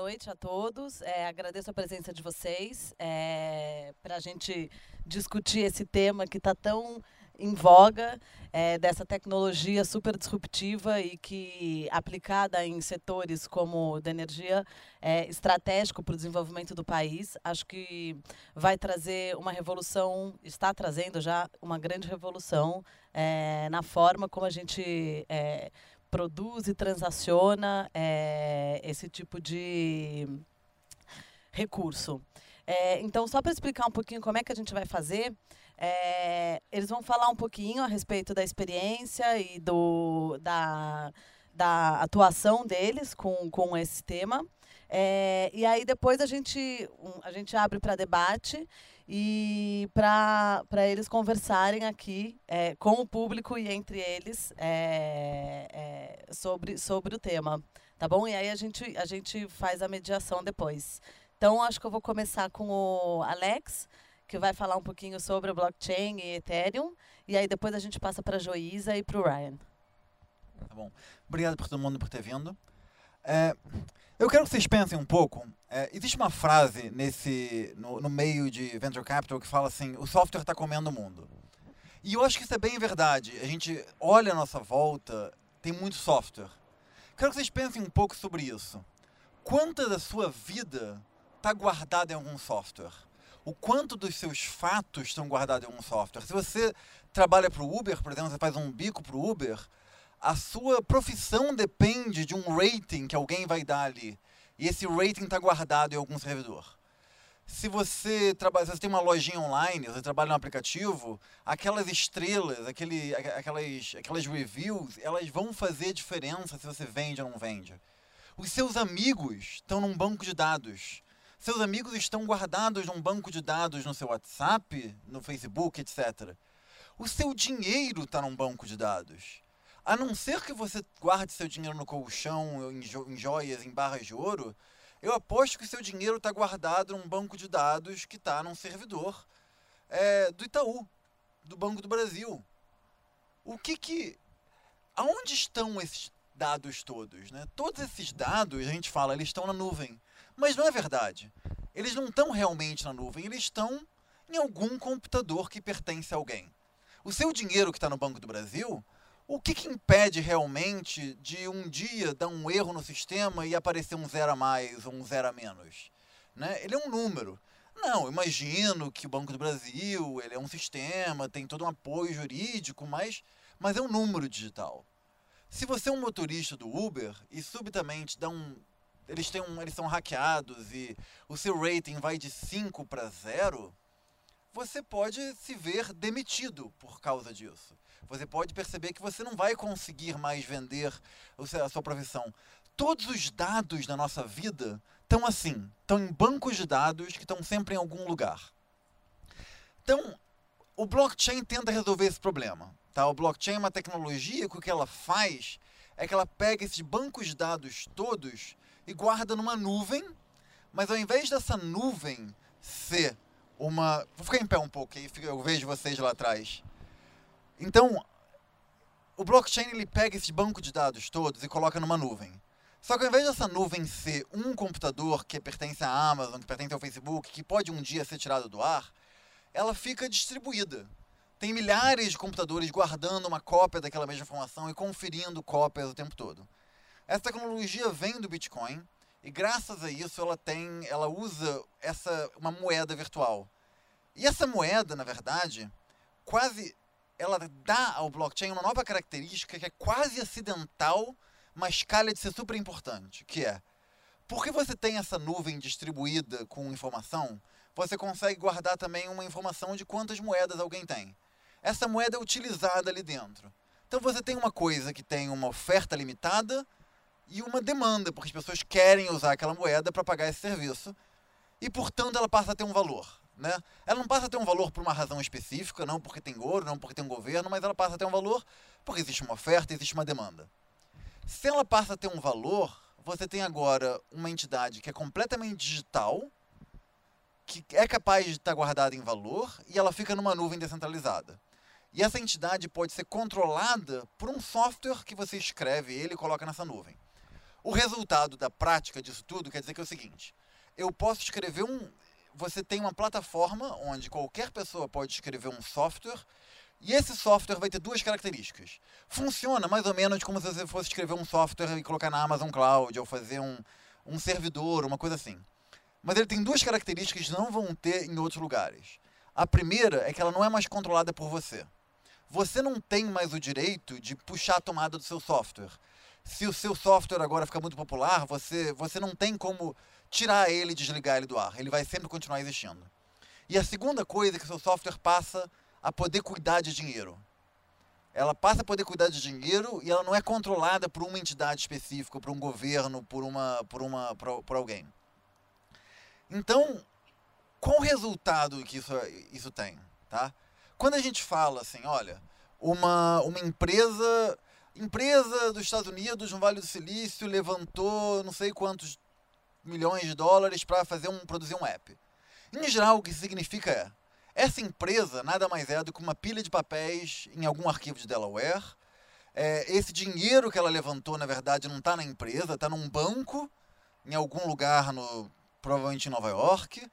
noite a todos. É, agradeço a presença de vocês é, para a gente discutir esse tema que está tão em voga é, dessa tecnologia super disruptiva e que, aplicada em setores como da energia, é estratégico para o desenvolvimento do país. Acho que vai trazer uma revolução, está trazendo já uma grande revolução é, na forma como a gente é, produz e transaciona é, esse tipo de recurso. É, então, só para explicar um pouquinho como é que a gente vai fazer, é, eles vão falar um pouquinho a respeito da experiência e do, da, da atuação deles com, com esse tema. É, e aí depois a gente, a gente abre para debate e para eles conversarem aqui é, com o público e entre eles é, é, sobre, sobre o tema. Tá bom? E aí a gente, a gente faz a mediação depois. Então, acho que eu vou começar com o Alex que vai falar um pouquinho sobre o blockchain e Ethereum. E aí depois a gente passa para a Joísa e para o Ryan. Tá bom. Obrigado por todo mundo por ter vindo. É, eu quero que vocês pensem um pouco. É, existe uma frase nesse no, no, meio de venture capital que fala assim: o software está comendo o mundo. E eu acho que isso é bem verdade. A gente olha a nossa volta, tem muito software. Quero que vocês pensem um pouco sobre isso. Quanta da sua vida está guardada em algum software? o quanto dos seus fatos estão guardados em um software. Se você trabalha para o Uber, por exemplo, você faz um bico para o Uber, a sua profissão depende de um rating que alguém vai dar ali. E esse rating está guardado em algum servidor. Se você trabalha, se você tem uma lojinha online, você trabalha no aplicativo, aquelas estrelas, aquele, aquelas, aquelas reviews, elas vão fazer diferença se você vende ou não vende. Os seus amigos estão num banco de dados seus amigos estão guardados num banco de dados no seu WhatsApp, no Facebook, etc. O seu dinheiro está num banco de dados. A não ser que você guarde seu dinheiro no colchão, em, jo em joias, em barras de ouro, eu aposto que seu dinheiro está guardado num banco de dados que está num servidor é, do Itaú, do Banco do Brasil. O que que. Aonde estão esses dados todos? Né? Todos esses dados, a gente fala, eles estão na nuvem. Mas não é verdade. Eles não estão realmente na nuvem, eles estão em algum computador que pertence a alguém. O seu dinheiro que está no Banco do Brasil, o que, que, impede realmente de um dia dar um erro no sistema e aparecer um zero a mais ou um zero a menos? Né? Ele é um número. Não, imagino que o Banco do Brasil ele é um sistema, tem todo um apoio jurídico, mas, mas é um número digital. Se você é um motorista do Uber e subitamente dá um, eles, têm um, eles são hackeados e o seu rating vai de 5 para 0, você pode se ver demitido por causa disso. Você pode perceber que você não vai conseguir mais vender a sua profissão. Todos os dados da nossa vida estão assim, estão em bancos de dados que estão sempre em algum lugar. Então, o blockchain tenta resolver esse problema. Tá? O blockchain é uma tecnologia que o que ela faz é que ela pega esses bancos de dados todos e guarda numa nuvem, mas ao invés dessa nuvem ser uma. Vou ficar em pé um pouco, aí eu vejo vocês lá atrás. Então, o blockchain ele pega esse banco de dados todos e coloca numa nuvem. Só que ao invés dessa nuvem ser um computador que pertence à Amazon, que pertence ao Facebook, que pode um dia ser tirado do ar, ela fica distribuída. Tem milhares de computadores guardando uma cópia daquela mesma informação e conferindo cópias o tempo todo. Essa tecnologia vem do Bitcoin e graças a isso ela tem, ela usa essa uma moeda virtual. E essa moeda, na verdade, quase ela dá ao blockchain uma nova característica que é quase acidental, mas calha de ser super importante, que é porque você tem essa nuvem distribuída com informação, você consegue guardar também uma informação de quantas moedas alguém tem. Essa moeda é utilizada ali dentro. Então você tem uma coisa que tem uma oferta limitada e uma demanda, porque as pessoas querem usar aquela moeda para pagar esse serviço e, portanto, ela passa a ter um valor. Né? Ela não passa a ter um valor por uma razão específica, não porque tem ouro, não porque tem um governo, mas ela passa a ter um valor porque existe uma oferta, existe uma demanda. Se ela passa a ter um valor, você tem agora uma entidade que é completamente digital, que é capaz de estar guardada em valor e ela fica numa nuvem descentralizada. E essa entidade pode ser controlada por um software que você escreve ele e coloca nessa nuvem. O resultado da prática disso tudo quer dizer que é o seguinte: eu posso escrever um. Você tem uma plataforma onde qualquer pessoa pode escrever um software e esse software vai ter duas características. Funciona mais ou menos como se você fosse escrever um software e colocar na Amazon Cloud ou fazer um, um servidor, uma coisa assim. Mas ele tem duas características que não vão ter em outros lugares. A primeira é que ela não é mais controlada por você. Você não tem mais o direito de puxar a tomada do seu software. Se o seu software agora ficar muito popular, você, você não tem como tirar ele e desligar ele do ar. Ele vai sempre continuar existindo. E a segunda coisa é que seu software passa a poder cuidar de dinheiro. Ela passa a poder cuidar de dinheiro e ela não é controlada por uma entidade específica, por um governo, por uma, por uma, por, por alguém. Então, qual o resultado que isso, isso tem, tá? Quando a gente fala assim, olha, uma, uma empresa, empresa dos Estados Unidos, no Vale do Silício, levantou não sei quantos milhões de dólares para fazer um produzir um app. Em geral, o que significa é essa empresa nada mais é do que uma pilha de papéis em algum arquivo de Delaware. É, esse dinheiro que ela levantou, na verdade, não está na empresa, está num banco, em algum lugar, no, provavelmente em Nova York.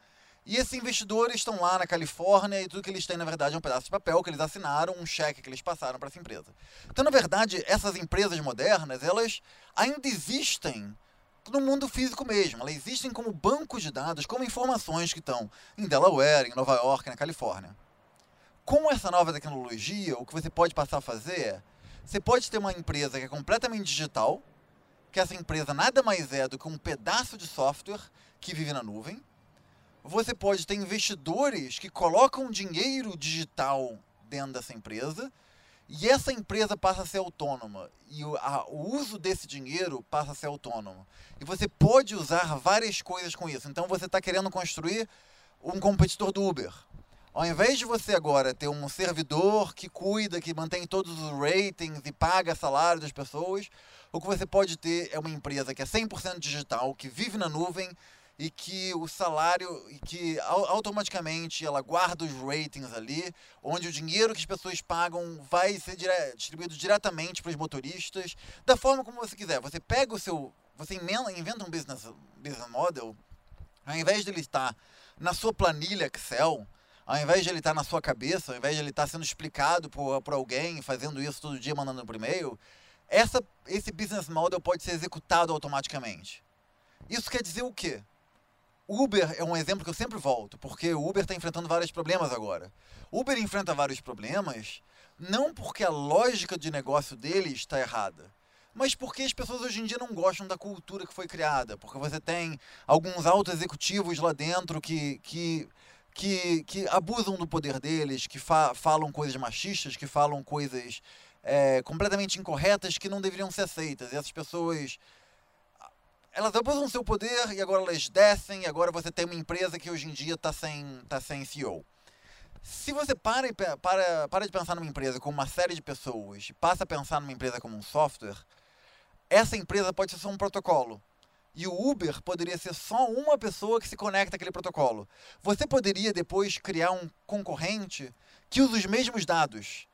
E esses investidores estão lá na Califórnia e tudo que eles têm, na verdade, é um pedaço de papel que eles assinaram, um cheque que eles passaram para essa empresa. Então, na verdade, essas empresas modernas, elas ainda existem no mundo físico mesmo. Elas existem como bancos de dados, como informações que estão em Delaware, em Nova York, na Califórnia. Com essa nova tecnologia, o que você pode passar a fazer é, você pode ter uma empresa que é completamente digital, que essa empresa nada mais é do que um pedaço de software que vive na nuvem. Você pode ter investidores que colocam dinheiro digital dentro dessa empresa e essa empresa passa a ser autônoma e o, a, o, uso desse dinheiro passa a ser autônomo. E você pode usar várias coisas com isso. Então você está querendo construir um competidor do Uber. Ao invés de você agora ter um servidor que cuida, que mantém todos os ratings e paga salário das pessoas, o que você pode ter é uma empresa que é 100% digital, que vive na nuvem, e que o salário e que automaticamente ela guarda os ratings ali, onde o dinheiro que as pessoas pagam vai ser dire distribuído diretamente para os motoristas, da forma como você quiser. Você pega o seu, você inventa um business business model, ao invés de ele estar na sua planilha Excel, ao invés de ele estar na sua cabeça, ao invés de ele estar sendo explicado por, por alguém, fazendo isso todo dia, mandando por e-mail, essa, esse business model pode ser executado automaticamente. Isso quer dizer o quê? Uber é um exemplo que eu sempre volto, porque o Uber está enfrentando vários problemas agora. Uber enfrenta vários problemas não porque a lógica de negócio dele está errada, mas porque as pessoas hoje em dia não gostam da cultura que foi criada, porque você tem alguns altos executivos lá dentro que, que, que, que abusam do poder deles, que fa falam coisas machistas, que falam coisas é, completamente incorretas que não deveriam ser aceitas. E essas pessoas elas abusam seu poder e agora elas descem, e agora você tem uma empresa que hoje em dia está sem, tá sem CEO. Se você para, para, para de pensar numa empresa como uma série de pessoas e passa a pensar numa empresa como um software, essa empresa pode ser só um protocolo. E o Uber poderia ser só uma pessoa que se conecta àquele protocolo. Você poderia depois criar um concorrente que usa os mesmos dados,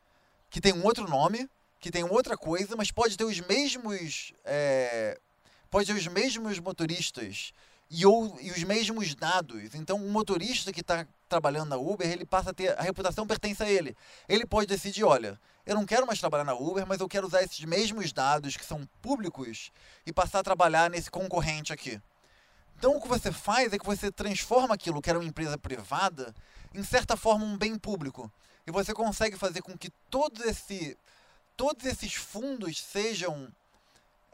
que tem um outro nome, que tem outra coisa, mas pode ter os mesmos é, pode ter os mesmos motoristas e, ou, e os mesmos dados. Então, um motorista que está trabalhando na Uber, ele passa a ter a reputação pertence a ele. Ele pode decidir, olha, eu não quero mais trabalhar na Uber, mas eu quero usar esses mesmos dados que são públicos e passar a trabalhar nesse concorrente aqui. Então, o que você faz é que você transforma aquilo que era uma empresa privada em certa forma um bem público. E você consegue fazer com que todo esse, todos esses fundos sejam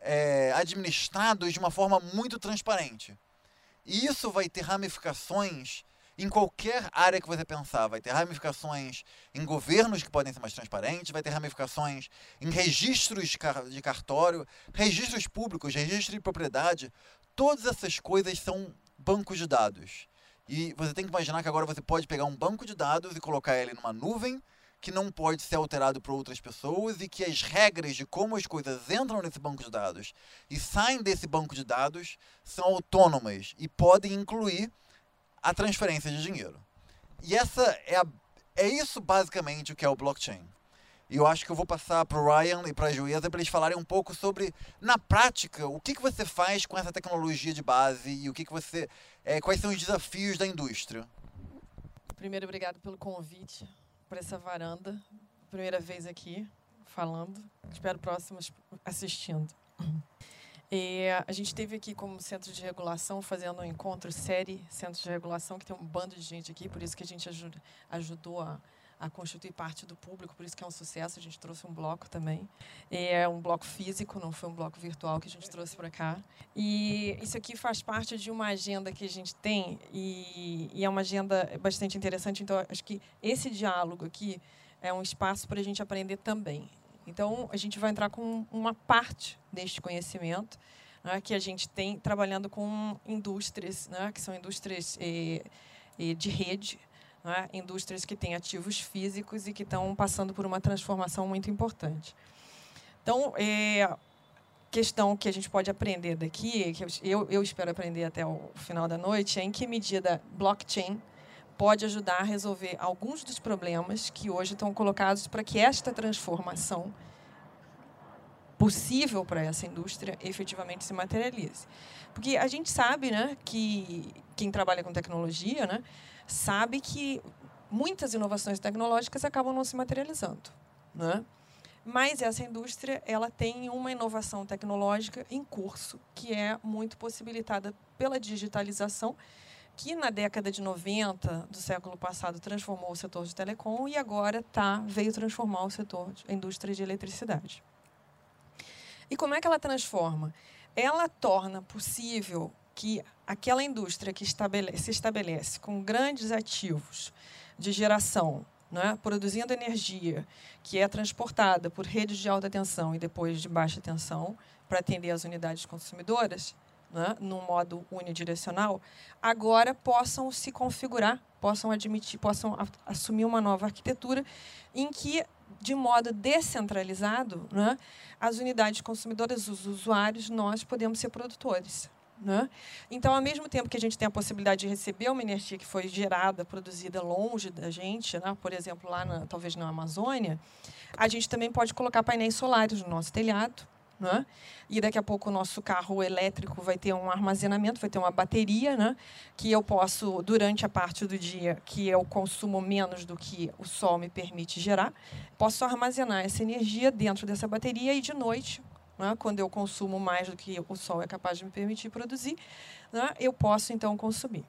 é, administrados de uma forma muito transparente. E isso vai ter ramificações em qualquer área que você pensar. Vai ter ramificações em governos que podem ser mais transparentes, vai ter ramificações em registros de cartório, registros públicos, registro de propriedade. Todas essas coisas são bancos de dados. E você tem que imaginar que agora você pode pegar um banco de dados e colocar ele numa nuvem que não pode ser alterado por outras pessoas e que as regras de como as coisas entram nesse banco de dados e saem desse banco de dados são autônomas e podem incluir a transferência de dinheiro. E essa é, a, é isso basicamente o que é o blockchain. E eu acho que eu vou passar para o Ryan e para a Juíza para eles falarem um pouco sobre, na prática, o que, que você faz com essa tecnologia de base e o que, que você. É, quais são os desafios da indústria. Primeiro, obrigado pelo convite para essa varanda. Primeira vez aqui falando. Espero próximos assistindo. E a gente teve aqui como centro de regulação fazendo um encontro série centro de regulação que tem um bando de gente aqui, por isso que a gente ajuda, ajudou a a constituir parte do público, por isso que é um sucesso. A gente trouxe um bloco também. É um bloco físico, não foi um bloco virtual que a gente trouxe para cá. E isso aqui faz parte de uma agenda que a gente tem e, e é uma agenda bastante interessante. Então, acho que esse diálogo aqui é um espaço para a gente aprender também. Então, a gente vai entrar com uma parte deste conhecimento né, que a gente tem trabalhando com indústrias, né, que são indústrias eh, eh, de rede, né? indústrias que têm ativos físicos e que estão passando por uma transformação muito importante. Então, é, questão que a gente pode aprender daqui, que eu, eu espero aprender até o final da noite, é em que medida blockchain pode ajudar a resolver alguns dos problemas que hoje estão colocados para que esta transformação possível para essa indústria efetivamente se materialize. Porque a gente sabe né, que quem trabalha com tecnologia, né, sabe que muitas inovações tecnológicas acabam não se materializando. Né? Mas essa indústria ela tem uma inovação tecnológica em curso, que é muito possibilitada pela digitalização, que na década de 90 do século passado transformou o setor de telecom e agora tá, veio transformar o setor, a indústria de eletricidade. E como é que ela transforma? Ela torna possível que aquela indústria que estabelece, se estabelece com grandes ativos de geração, né, produzindo energia que é transportada por redes de alta tensão e depois de baixa tensão para atender as unidades consumidoras, né, num modo unidirecional, agora possam se configurar, possam admitir, possam assumir uma nova arquitetura em que, de modo descentralizado, né, as unidades consumidoras, os usuários, nós podemos ser produtores. Né? Então, ao mesmo tempo que a gente tem a possibilidade de receber uma energia que foi gerada, produzida longe da gente, né? por exemplo, lá na, talvez na Amazônia, a gente também pode colocar painéis solares no nosso telhado. Né? E daqui a pouco o nosso carro elétrico vai ter um armazenamento, vai ter uma bateria, né? que eu posso, durante a parte do dia que eu consumo menos do que o sol me permite gerar, posso armazenar essa energia dentro dessa bateria e de noite né, quando eu consumo mais do que o sol é capaz de me permitir produzir, né, eu posso então consumir.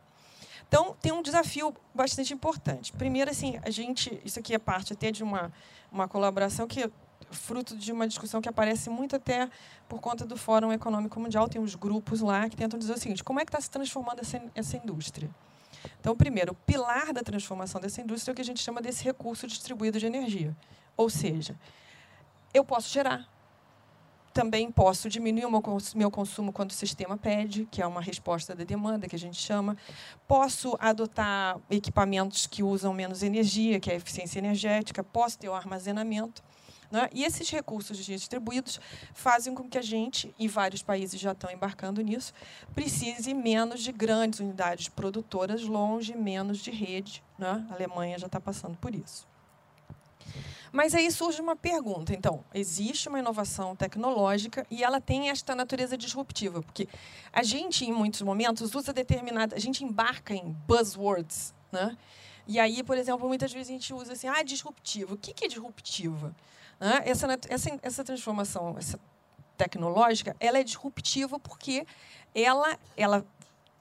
Então, tem um desafio bastante importante. Primeiro, assim, a gente, isso aqui é parte até de uma, uma colaboração que fruto de uma discussão que aparece muito até por conta do Fórum Econômico Mundial. Tem uns grupos lá que tentam dizer o seguinte: como é que está se transformando essa, essa indústria? Então, primeiro, o pilar da transformação dessa indústria é o que a gente chama desse recurso distribuído de energia. Ou seja, eu posso gerar, também posso diminuir o meu consumo quando o sistema pede, que é uma resposta da demanda, que a gente chama. Posso adotar equipamentos que usam menos energia, que é a eficiência energética. Posso ter o armazenamento. Né? E esses recursos distribuídos fazem com que a gente, e vários países já estão embarcando nisso, precise menos de grandes unidades produtoras longe, menos de rede. Né? A Alemanha já está passando por isso. Mas aí surge uma pergunta. Então, existe uma inovação tecnológica e ela tem esta natureza disruptiva, porque a gente, em muitos momentos, usa determinada. A gente embarca em buzzwords. Né? E aí, por exemplo, muitas vezes a gente usa assim, ah, disruptivo. O que é disruptiva? Essa, essa, essa transformação essa tecnológica ela é disruptiva porque ela, ela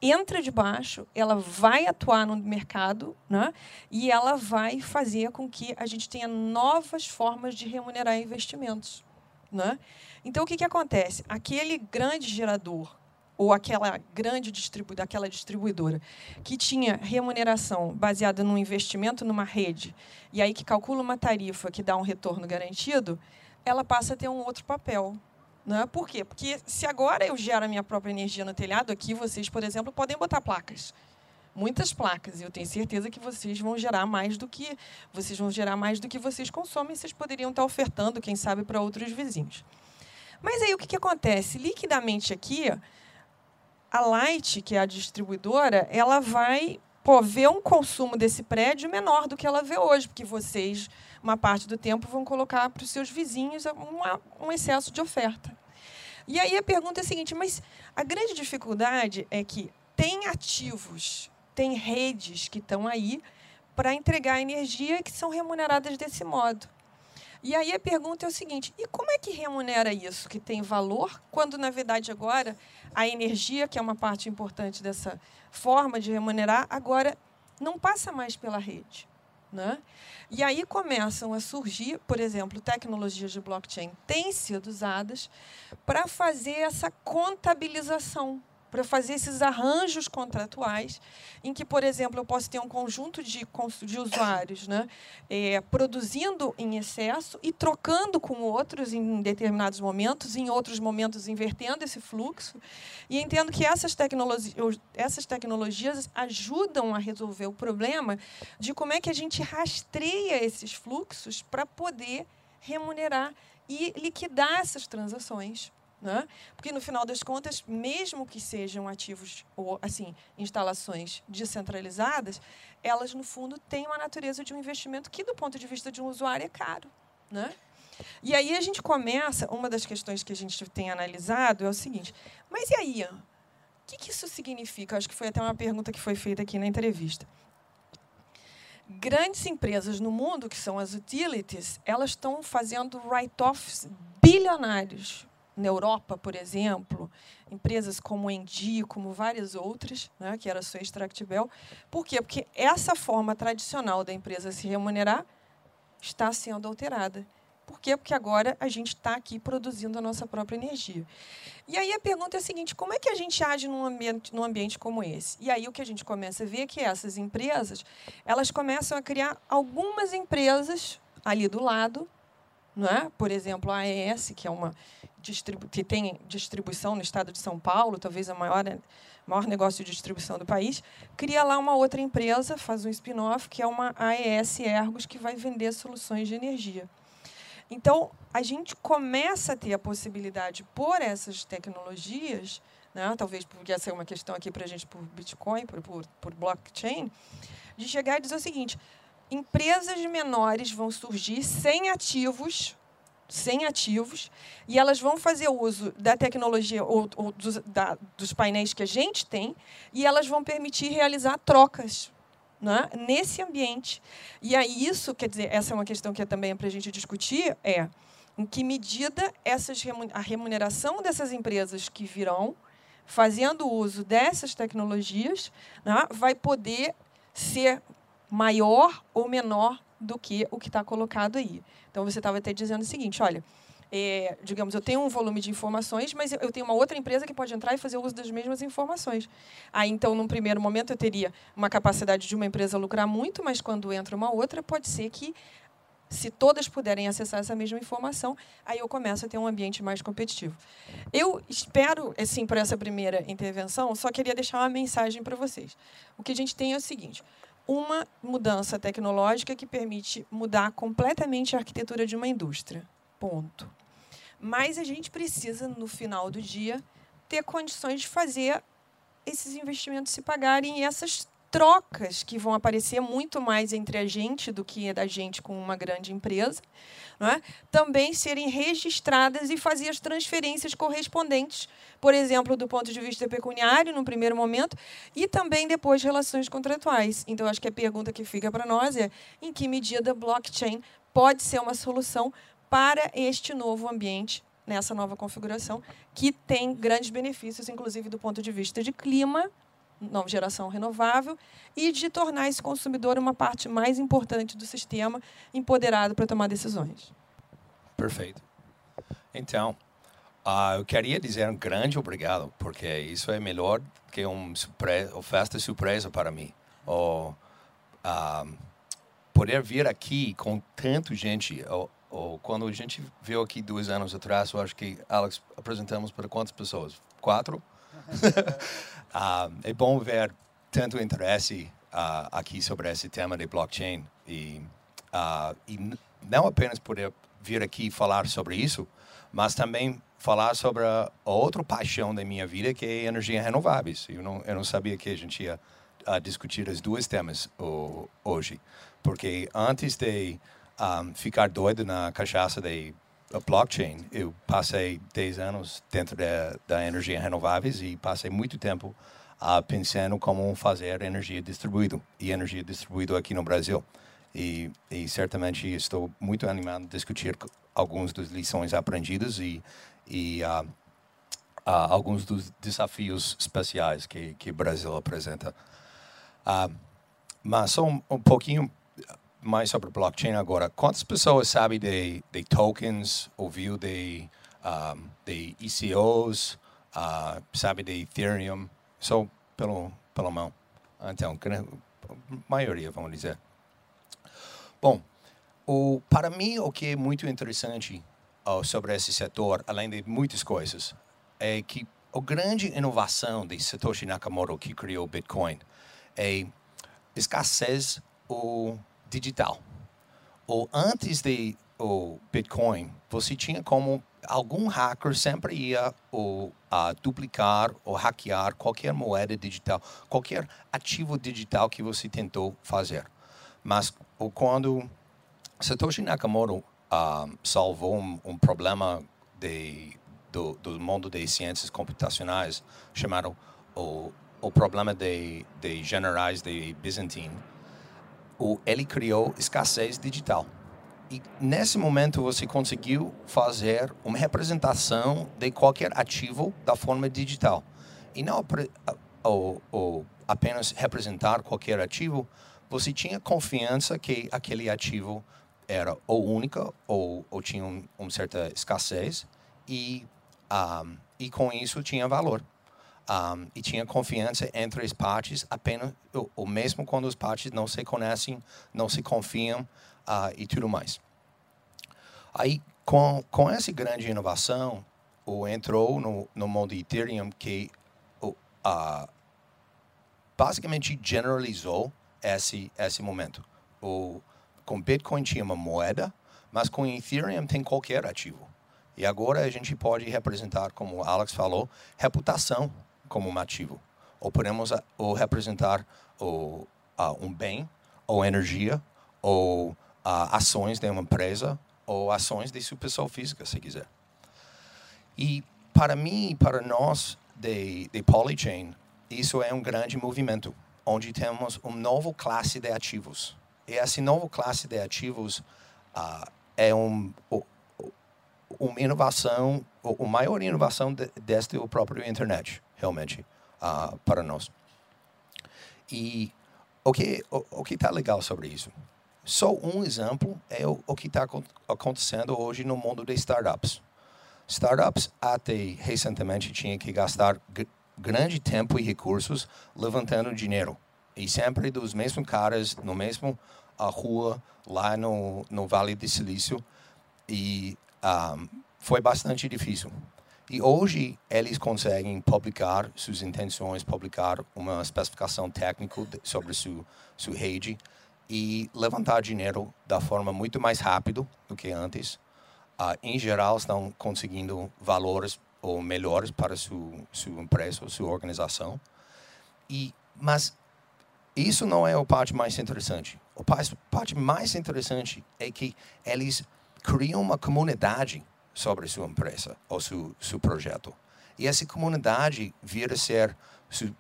entra de baixo, ela vai atuar no mercado né? e ela vai fazer com que a gente tenha novas formas de remunerar investimentos. Né? Então, o que, que acontece? Aquele grande gerador ou aquela grande distribuidora, aquela distribuidora que tinha remuneração baseada num investimento numa rede e aí que calcula uma tarifa que dá um retorno garantido, ela passa a ter um outro papel, né? Por quê? Porque se agora eu gero a minha própria energia no telhado, aqui vocês, por exemplo, podem botar placas. Muitas placas, e eu tenho certeza que vocês vão gerar mais do que vocês vão gerar mais do que vocês consomem, vocês poderiam estar ofertando, quem sabe, para outros vizinhos. Mas aí o que, que acontece? Liquidamente aqui, a Light, que é a distribuidora, ela vai pô, ver um consumo desse prédio menor do que ela vê hoje, porque vocês uma parte do tempo vão colocar para os seus vizinhos uma, um excesso de oferta. E aí a pergunta é a seguinte: mas a grande dificuldade é que tem ativos, tem redes que estão aí para entregar energia que são remuneradas desse modo. E aí a pergunta é o seguinte: e como é que remunera isso que tem valor, quando na verdade agora a energia, que é uma parte importante dessa forma de remunerar, agora não passa mais pela rede? Né? E aí começam a surgir, por exemplo, tecnologias de blockchain têm sido usadas para fazer essa contabilização para fazer esses arranjos contratuais, em que, por exemplo, eu posso ter um conjunto de, de usuários né, é, produzindo em excesso e trocando com outros em determinados momentos, em outros momentos invertendo esse fluxo. E entendo que essas, tecnologi essas tecnologias ajudam a resolver o problema de como é que a gente rastreia esses fluxos para poder remunerar e liquidar essas transações né? Porque, no final das contas, mesmo que sejam ativos ou assim instalações descentralizadas, elas, no fundo, têm uma natureza de um investimento que, do ponto de vista de um usuário, é caro. Né? E aí a gente começa, uma das questões que a gente tem analisado é o seguinte, mas e aí, o que, que isso significa? Acho que foi até uma pergunta que foi feita aqui na entrevista. Grandes empresas no mundo, que são as utilities, elas estão fazendo write-offs bilionários na Europa, por exemplo, empresas como Endi, como várias outras, né, que era a sua Extractbel. Por quê? Porque essa forma tradicional da empresa se remunerar está sendo alterada. Por quê? Porque agora a gente está aqui produzindo a nossa própria energia. E aí a pergunta é a seguinte: como é que a gente age num ambiente, num ambiente como esse? E aí o que a gente começa a ver é que essas empresas elas começam a criar algumas empresas ali do lado, não é? por exemplo, a AES, que é uma que tem distribuição no estado de São Paulo, talvez a maior, maior negócio de distribuição do país, cria lá uma outra empresa, faz um spin-off, que é uma AES Ergos, que vai vender soluções de energia. Então, a gente começa a ter a possibilidade, por essas tecnologias, né, talvez porque essa é uma questão aqui para a gente por Bitcoin, por, por, por blockchain, de chegar e dizer o seguinte: empresas menores vão surgir sem ativos sem ativos, e elas vão fazer uso da tecnologia ou, ou dos, da, dos painéis que a gente tem, e elas vão permitir realizar trocas né, nesse ambiente. E aí isso, quer dizer, essa é uma questão que é também para a gente discutir, é em que medida essas, a remuneração dessas empresas que virão, fazendo uso dessas tecnologias, né, vai poder ser maior ou menor do que o que está colocado aí. Então, você estava até dizendo o seguinte, olha, é, digamos, eu tenho um volume de informações, mas eu tenho uma outra empresa que pode entrar e fazer uso das mesmas informações. Aí, então, num primeiro momento, eu teria uma capacidade de uma empresa lucrar muito, mas quando entra uma outra, pode ser que, se todas puderem acessar essa mesma informação, aí eu começo a ter um ambiente mais competitivo. Eu espero, assim, para essa primeira intervenção, só queria deixar uma mensagem para vocês. O que a gente tem é o seguinte: uma mudança tecnológica que permite mudar completamente a arquitetura de uma indústria. Ponto. Mas a gente precisa, no final do dia, ter condições de fazer esses investimentos se pagarem e essas trocas que vão aparecer muito mais entre a gente do que da gente com uma grande empresa, é? também serem registradas e fazer as transferências correspondentes, por exemplo, do ponto de vista pecuniário, no primeiro momento, e também depois relações contratuais. Então, acho que a pergunta que fica para nós é em que medida blockchain pode ser uma solução para este novo ambiente nessa nova configuração, que tem grandes benefícios, inclusive do ponto de vista de clima, nova geração renovável e de tornar esse consumidor uma parte mais importante do sistema, empoderado para tomar decisões. Perfeito. Então, uh, eu queria dizer um grande obrigado, porque isso é melhor que um surpresa, uma festa surpresa para mim. Ou, uh, poder vir aqui com tanta gente, ou, ou, quando a gente veio aqui dois anos atrás, eu acho que, Alex, apresentamos para quantas pessoas? Quatro? Uh, é bom ver tanto interesse uh, aqui sobre esse tema de blockchain e, uh, e não apenas poder vir aqui falar sobre isso, mas também falar sobre a, outra paixão da minha vida, que é energia renováveis. Eu não, eu não sabia que a gente ia discutir os dois temas uh, hoje, porque antes de um, ficar doido na cachaça de blockchain. Eu passei 10 anos dentro da, da energia renováveis e passei muito tempo uh, pensando como fazer energia distribuída e energia distribuída aqui no Brasil. E, e certamente estou muito animado de discutir algumas das lições aprendidas e, e uh, uh, alguns dos desafios especiais que, que o Brasil apresenta. Mas só um, um, pouquinho mais sobre blockchain agora. Quantas pessoas sabem de, de tokens, ouviu de, um, de ECOs, uh, sabe de Ethereum? Só pelo, pela mão. Então, maioria, vamos dizer. Bom, o, para mim, o que é muito interessante uh, sobre esse setor, além de muitas coisas, é que a grande inovação de Satoshi Nakamoto, que criou o Bitcoin, é escassez o digital. Ou antes de o Bitcoin, você tinha como algum hacker sempre ia ou, uh, duplicar ou hackear qualquer moeda digital, qualquer ativo digital que você tentou fazer. Mas quando Satoshi Nakamoto uh, salvou um, um problema de, do, do, mundo das ciências computacionais chamado o, o problema de, de generais de Byzantine, o, ele criou escassez digital. E nesse momento você conseguiu fazer uma representação de qualquer ativo da forma digital. E não ou, ou apenas representar qualquer ativo, você tinha confiança que aquele ativo era ou única ou, ou tinha um, uma certa escassez e um, e com isso tinha valor um, e tinha confiança entre as partes apenas ou, mesmo quando as partes não se conhecem não se confiam uh, e tudo mais aí com com essa grande inovação o entrou no, no mundo Ethereum que uh, basicamente generalizou esse esse momento. O com Bitcoin tinha uma moeda, mas com Ethereum tem qualquer ativo. E agora a gente pode representar, como o Alex falou, reputação como um ativo. Ou podemos ou representar o, uh, um bem, ou energia, ou uh, ações de uma empresa, ou ações de sua pessoa física, se quiser. E para mim, para nós de, de Polychain, isso é um grande movimento onde temos uma nova classe de ativos. E essa nova classe de ativos uh, é um, uma inovação, a maior inovação de, desde o próprio internet, realmente, uh, para nós. E o que o, o que está legal sobre isso? Só um exemplo é o, o que está acontecendo hoje no mundo de startups. Startups até recentemente tinham que gastar grande tempo e recursos levantando dinheiro. E sempre dos mesmos caras, no mesmo a rua, lá no, no Vale do Silício. E um, foi bastante difícil. E hoje eles conseguem publicar suas intenções, publicar uma especificação técnica sobre sua, sua rede e levantar dinheiro da forma muito mais rápido do que antes. Uh, em geral, estão conseguindo valores ou melhores para sua, sua empresa ou sua organização. E, mas isso não é a parte mais interessante. A parte mais interessante é que eles criam uma comunidade sobre sua empresa ou seu, seu projeto. E essa comunidade vira ser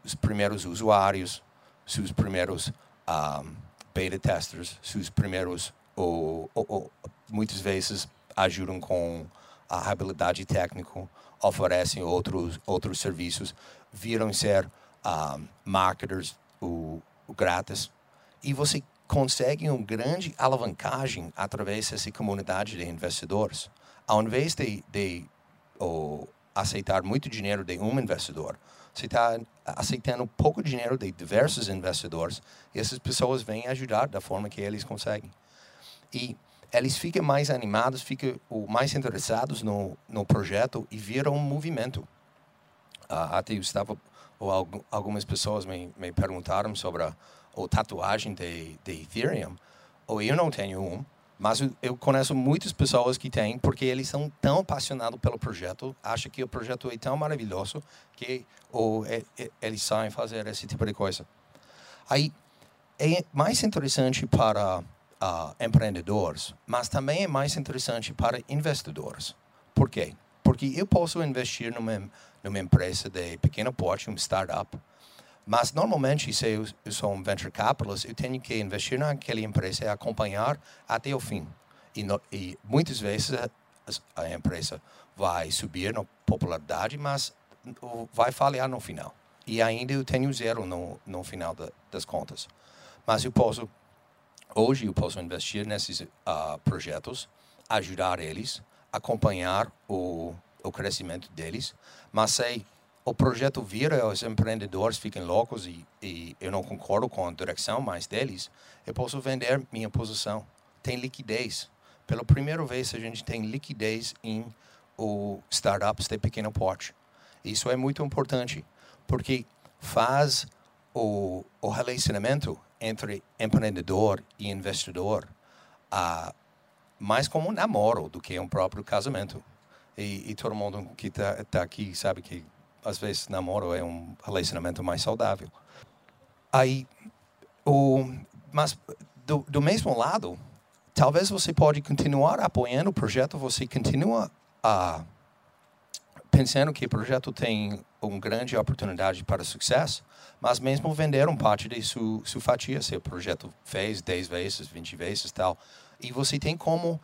os primeiros usuários, seus primeiros um, beta testers, seus primeiros, ou, ou, ou, muitas vezes ajudam com a habilidade técnica, oferecem outros outros serviços, viram ser um, marketers o, o grátis e você consegue uma grande alavancagem através dessa comunidade de investidores. Ao invés de, de oh, aceitar muito dinheiro de um investidor, você está aceitando pouco dinheiro de diversos investidores e essas pessoas vêm ajudar da forma que eles conseguem. E eles ficam mais animados, ficam mais interessados no, no projeto e viram um movimento. Uh, até eu estava, ou algumas pessoas me, me perguntaram sobre a, a tatuagem de, de Ethereum. Ou eu não tenho um, mas eu conheço muitas pessoas que têm, porque eles são tão apaixonados pelo projeto, acham que o projeto é tão maravilhoso que ou, é, é, eles sabem fazer esse tipo de coisa. Aí, é mais interessante para uh, empreendedores, mas também é mais interessante para investidores. Por quê? Porque eu posso investir numa, numa empresa de pequeno porte, um startup, mas normalmente, se eu, eu, sou um venture capitalist, eu tenho que investir naquela empresa e acompanhar até o fim. E, no, e muitas vezes a, a, empresa vai subir na popularidade, mas vai falhar no final. E ainda eu tenho zero no, no final da, das contas. Mas eu posso, hoje eu posso investir nesses uh, projetos, ajudar eles, acompanhar o, o crescimento deles, mas sei o projeto vira, os empreendedores ficam loucos e, e, eu não concordo com a direção mais deles, eu posso vender minha posição. Tem liquidez. Pela primeira vez, a gente tem liquidez em o startups de pequeno porte. Isso é muito importante, porque faz o, o relacionamento entre empreendedor e investidor uh, mais como um namoro do que um próprio casamento. E, e todo mundo que está tá aqui sabe que às vezes namoro é um relacionamento mais saudável. Aí, o, mas do, do mesmo lado, talvez você pode continuar apoiando o projeto, você continua a pensando que o projeto tem uma grande oportunidade para sucesso, mas mesmo vender um parte de sua, sua fatia, se o projeto fez 10 vezes, 20 vezes tal, e você tem como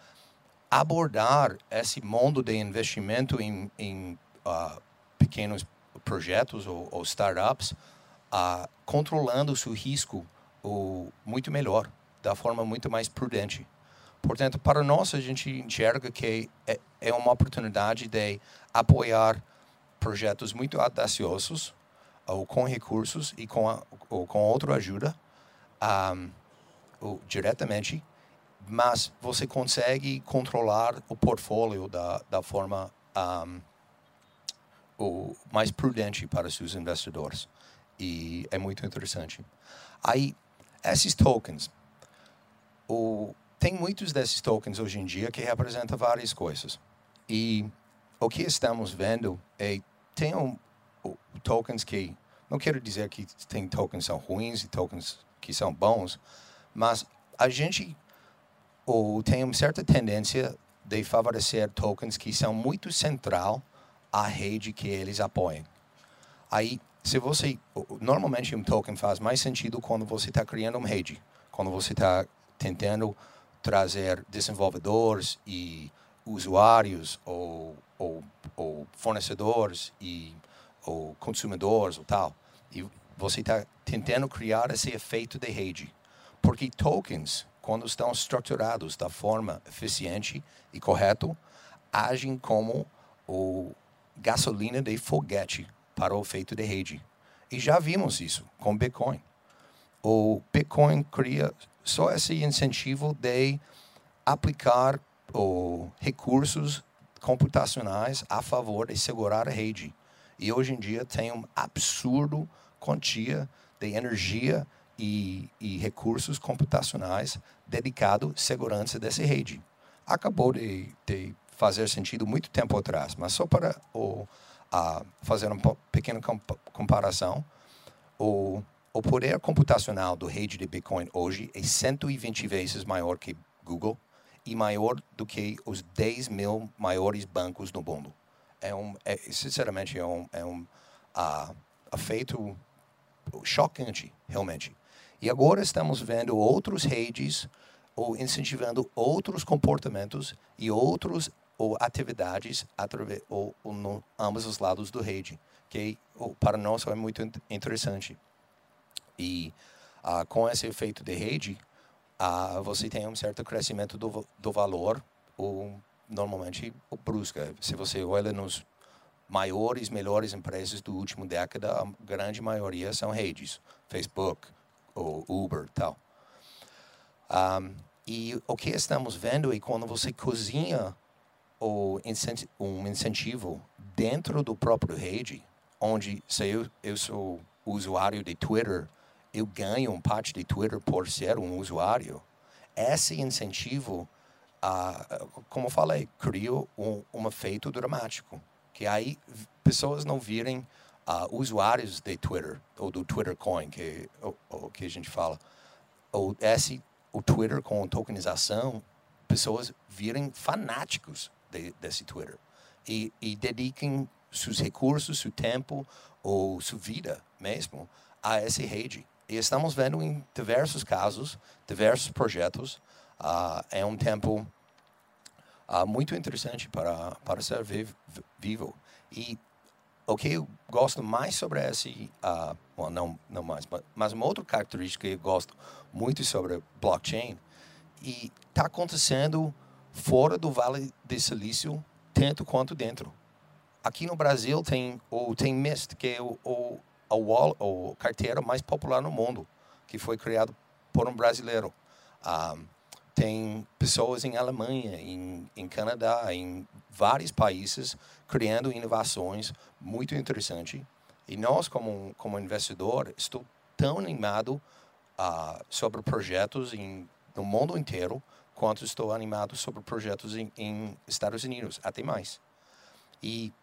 abordar esse mundo de investimento em, em uh, pequenos projetos ou, ou startups, uh, controlando seu risco o, muito melhor, da forma muito mais prudente. Portanto, para nós, a gente enxerga que é, é uma oportunidade de apoiar projetos muito audaciosos, ou com recursos e com, a, ou com outra ajuda, um, ou diretamente, mas você consegue controlar o portfólio da, da forma um, o mais prudente para seus investidores. E é muito interessante. Aí, esses tokens, o, tem muitos desses tokens hoje em dia que representam várias coisas. E o que estamos vendo é tem um, tokens que não quero dizer que tem tokens são ruins e tokens que são bons, mas a gente ou tem uma certa tendência de favorecer tokens que são muito central à rede que eles apoiam. Aí, se você normalmente um token faz mais sentido quando você está criando uma rede, quando você está tentando trazer desenvolvedores e usuários ou, ou, ou fornecedores e ou consumidores ou tal. E você está tentando criar esse efeito de rede. Porque tokens, quando estão estruturados da forma eficiente e correta, agem como o gasolina de foguete para o efeito de rede. E já vimos isso com Bitcoin. O Bitcoin cria só esse incentivo de aplicar o, recursos computacionais a favor de segurar a rede. E hoje em dia tem um absurdo quantia de energia e, e recursos computacionais dedicado à segurança dessa rede. Acabou de, de fazer sentido muito tempo atrás, mas só para o, fazer uma pequena comparação, o, o poder computacional do rede de Bitcoin hoje é 120 vezes maior que Google e maior do que os 10 mil maiores bancos no mundo é um, é, sinceramente, é um, é um uh, feito chocante, realmente. E agora estamos vendo outros redes ou incentivando outros comportamentos e outras ou atividades através ou, ou no ambos os lados do rede, que ou, para nós é muito interessante. E uh, com esse efeito de rede, uh, você tem um certo crescimento do, do valor ou normalmente o brusca. Se você olha nos maiores, melhores empresas do último década, a grande maioria são redes, Facebook, ou Uber, tal. Um, e o que estamos vendo é quando você cozinha o um incentivo dentro do próprio rede, onde se eu, eu sou usuário de Twitter, eu ganho um parte de Twitter por ser um usuário. Esse incentivo uh, como falei, criou um, um efeito dramático. Que aí pessoas não virem uh, usuários de Twitter, ou do Twitter Coin, que, ou, que a gente fala. Ou esse o Twitter com tokenização, pessoas virem fanáticos de, desse Twitter e, e dediquem seus recursos, seu tempo ou sua vida mesmo a essa rede. E estamos vendo em diversos casos, diversos projetos, uh, é um tempo uh, muito interessante para, para ser vivo. E o que eu gosto mais sobre esse, uh, well, não, não mais, mas, mas uma outra característica que eu gosto muito sobre blockchain e está acontecendo fora do Vale do Silício tanto quanto dentro. Aqui no Brasil tem o tem Mist, que é o, o a wall, a carteira mais popular no mundo, que foi criado por um brasileiro. Um, tem pessoas em Alemanha, em, em Canadá, em vários países criando inovações muito interessantes. E nós, como como investidor, estou tão animado uh, sobre projetos em, no mundo inteiro quanto estou animado sobre projetos em, em Estados Unidos, até mais. E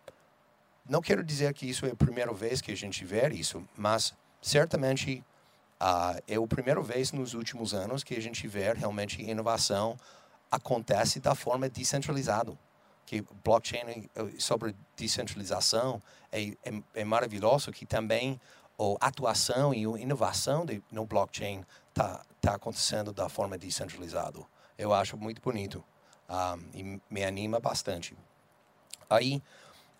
não quero dizer que isso é a primeira vez que a gente vê isso, mas certamente uh, é a primeira vez nos últimos anos que a gente vê realmente inovação acontece da forma descentralizada. Que blockchain eh, sobre descentralização é, é, é maravilhoso que também a atuação e a inovação de, no blockchain está tá acontecendo da forma descentralizada. Eu acho muito bonito ah, e me anima bastante. Aí,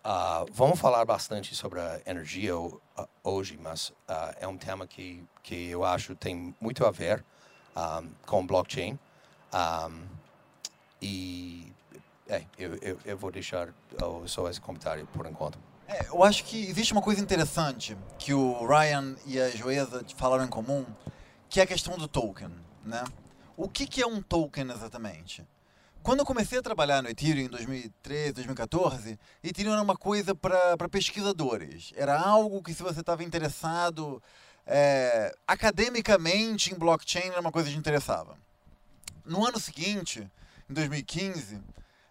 Uh, vamos falar bastante sobre a energia uh, hoje, mas uh, é um tema que, que eu acho tem muito a ver com blockchain. E é, eu, eu, eu, vou deixar só esse comentário por enquanto. É, eu acho que existe uma coisa interessante que o Ryan e a Joesa falaram em comum, que é a questão do token. Né? O que, que é um token exatamente? Quando eu comecei a trabalhar no Ethereum em 2013, 2014, Ethereum era uma coisa para pesquisadores. Era algo que, se você estava interessado é, academicamente em blockchain, era uma coisa que te interessava. No ano seguinte, em 2015,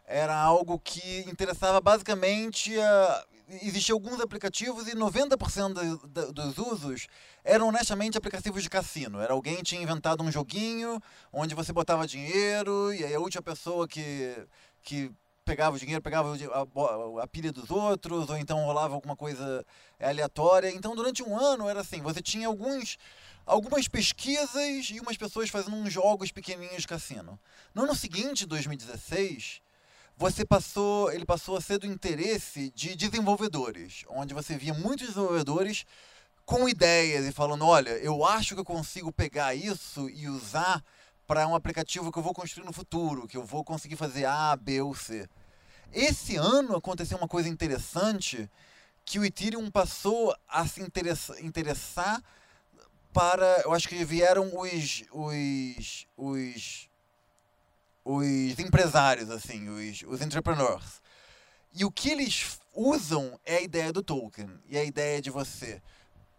era algo que interessava basicamente a, existiam alguns aplicativos e 90% dos usos eram honestamente aplicativos de cassino. Era alguém tinha inventado um joguinho onde você botava dinheiro e aí a última pessoa que, que pegava o dinheiro, pegava a, a, pilha dos outros, ou então rolava alguma coisa aleatória. Então, durante um ano, era assim: você tinha alguns, algumas pesquisas e umas pessoas fazendo uns jogos pequenininhos de cassino. No ano seguinte, 2016, você passou, ele passou a ser do interesse de desenvolvedores, onde você via muitos desenvolvedores com ideias e falando, olha, eu acho que eu consigo pegar isso e usar para um aplicativo que eu vou construir no futuro, que eu vou conseguir fazer A, B ou C. Esse ano aconteceu uma coisa interessante que o Ethereum passou a se interessar para, eu acho que vieram os os, os os empresários, assim, os, os entrepreneurs. E o que eles usam é a ideia do token. E a ideia de você